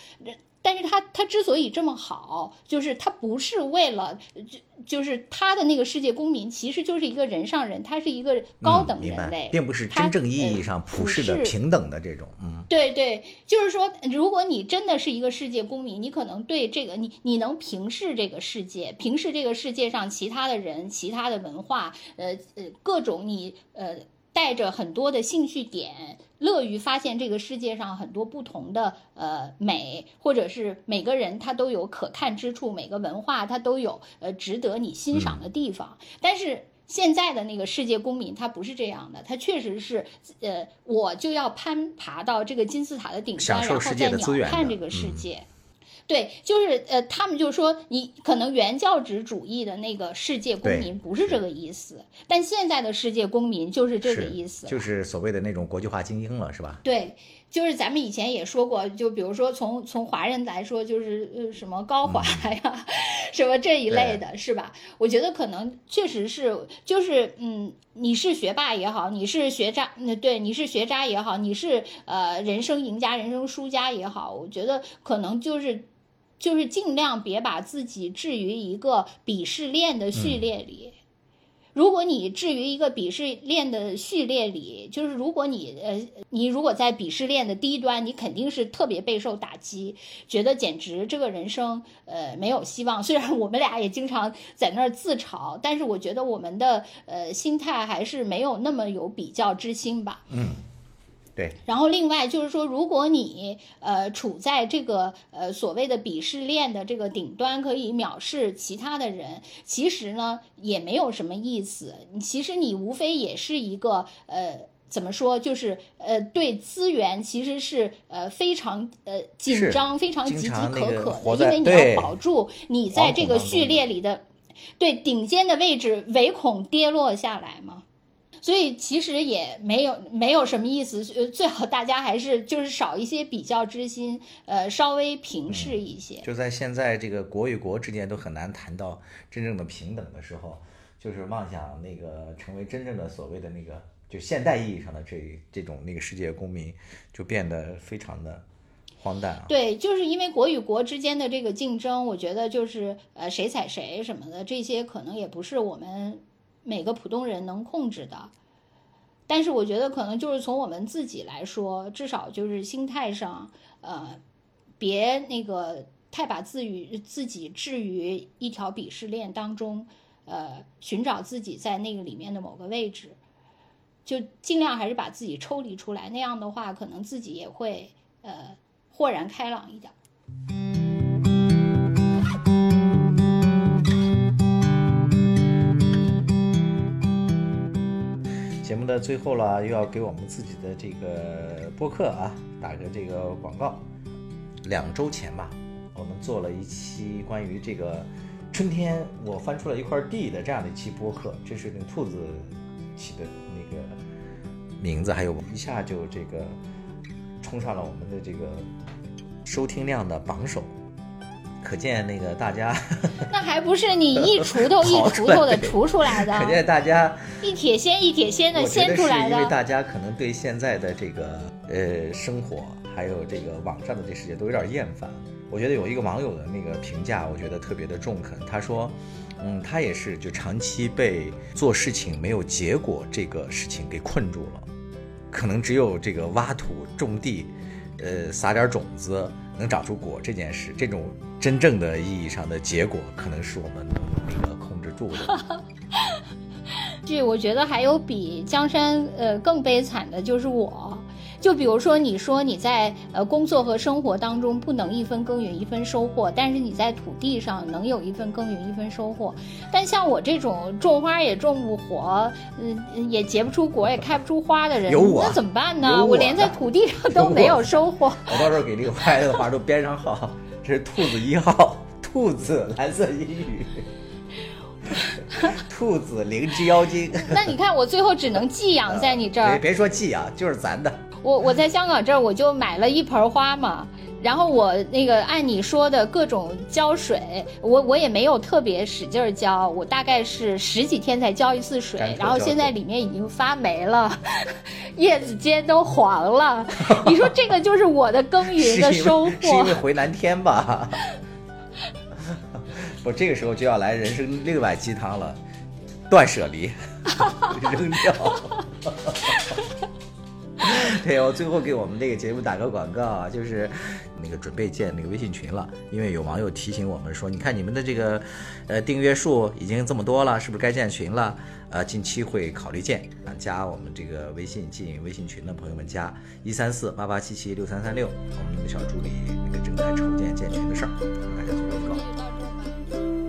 但是他他之所以这么好，就是他不是为了，就就是他的那个世界公民，其实就是一个人上人，他是一个高等人类，并不是真正意义上普世的平等的这种。嗯，对对，就是说，如果你真的是一个世界公民，你可能对这个你你能平视这个世界，平视这个世界上其他的人、其他的文化，呃呃，各种你呃。带着很多的兴趣点，乐于发现这个世界上很多不同的呃美，或者是每个人他都有可看之处，每个文化它都有呃值得你欣赏的地方。但是现在的那个世界公民他不是这样的，他确实是呃我就要攀爬到这个金字塔的顶端，然后再鸟瞰这个世界。对，就是呃，他们就说你可能原教旨主义的那个世界公民不是这个意思，但现在的世界公民就是这个意思，就是所谓的那种国际化精英了，是吧？对，就是咱们以前也说过，就比如说从从华人来说，就是呃什么高华呀，[laughs] 什么这一类的，是吧？我觉得可能确实是，就是嗯，你是学霸也好，你是学渣，那对，你是学渣也好，你是呃人生赢家、人生输家也好，我觉得可能就是。就是尽量别把自己置于一个鄙视链的序列里。如果你置于一个鄙视链的序列里，就是如果你呃，你如果在鄙视链的低端，你肯定是特别备受打击，觉得简直这个人生呃没有希望。虽然我们俩也经常在那儿自嘲，但是我觉得我们的呃心态还是没有那么有比较之心吧。嗯。对，然后另外就是说，如果你呃处在这个呃所谓的鄙视链的这个顶端，可以藐视其他的人，其实呢也没有什么意思。其实你无非也是一个呃怎么说，就是呃对资源其实是呃非常呃紧张、非常岌岌可可的，因为你要保住你在这个序列里的对顶尖的位置，唯恐跌落下来嘛。所以其实也没有没有什么意思，呃，最好大家还是就是少一些比较之心，呃，稍微平视一些。就在现在这个国与国之间都很难谈到真正的平等的时候，就是妄想那个成为真正的所谓的那个就现代意义上的这这种那个世界公民，就变得非常的荒诞啊。对，就是因为国与国之间的这个竞争，我觉得就是呃谁踩谁什么的，这些可能也不是我们。每个普通人能控制的，但是我觉得可能就是从我们自己来说，至少就是心态上，呃，别那个太把自于自己置于一条鄙视链当中，呃，寻找自己在那个里面的某个位置，就尽量还是把自己抽离出来，那样的话，可能自己也会呃豁然开朗一点。嗯目的最后了，又要给我们自己的这个播客啊打个这个广告。两周前吧，我们做了一期关于这个春天我翻出了一块地的这样的一期播客，这是那个兔子起的那个名字，还有一下就这个冲上了我们的这个收听量的榜首。可见那个大家，那还不是你一锄头 [laughs] 一锄头的锄出来的？可见大家一铁锨一铁锨的掀出来的。因为大家可能对现在的这个呃生活，还有这个网上的这世界都有点厌烦。我觉得有一个网友的那个评价，我觉得特别的中肯。他说，嗯，他也是就长期被做事情没有结果这个事情给困住了，可能只有这个挖土种地，呃，撒点种子。能长出果这件事，这种真正的意义上的结果，可能是我们能那个控制住的。[laughs] 这我觉得还有比江山呃更悲惨的，就是我，就比如说，你说你在呃工作和生活当中不能一分耕耘一分收获，但是你在土地上能有一分耕耘一分收获。但像我这种种花也种不活，嗯，也结不出果，也开不出花的人，那怎么办呢？我连在土地上都没有收获。[laughs] 我到时候给这个拍的花都编上号，这是兔子一号，兔子蓝色阴雨。兔子灵芝妖精，那你看我最后只能寄养在你这儿。别 [laughs] 别说寄养，就是咱的。我我在香港这儿我就买了一盆花嘛，然后我那个按你说的各种浇水，我我也没有特别使劲儿浇，我大概是十几天才浇一次水，然后现在里面已经发霉了，叶子尖都黄了。[laughs] 你说这个就是我的耕耘的收获？是因为回南天吧？[laughs] 我，这个时候就要来人生另外鸡汤了，断舍离，[laughs] 扔掉。[laughs] 对，我最后给我们这个节目打个广告啊，就是那个准备建那个微信群了，因为有网友提醒我们说，你看你们的这个呃订阅数已经这么多了，是不是该建群了？呃，近期会考虑建，啊，加我们这个微信进微信群的朋友们加一三四八八七七六三三六，我们那个小助理那个正在筹建建群的事儿。大家做个预告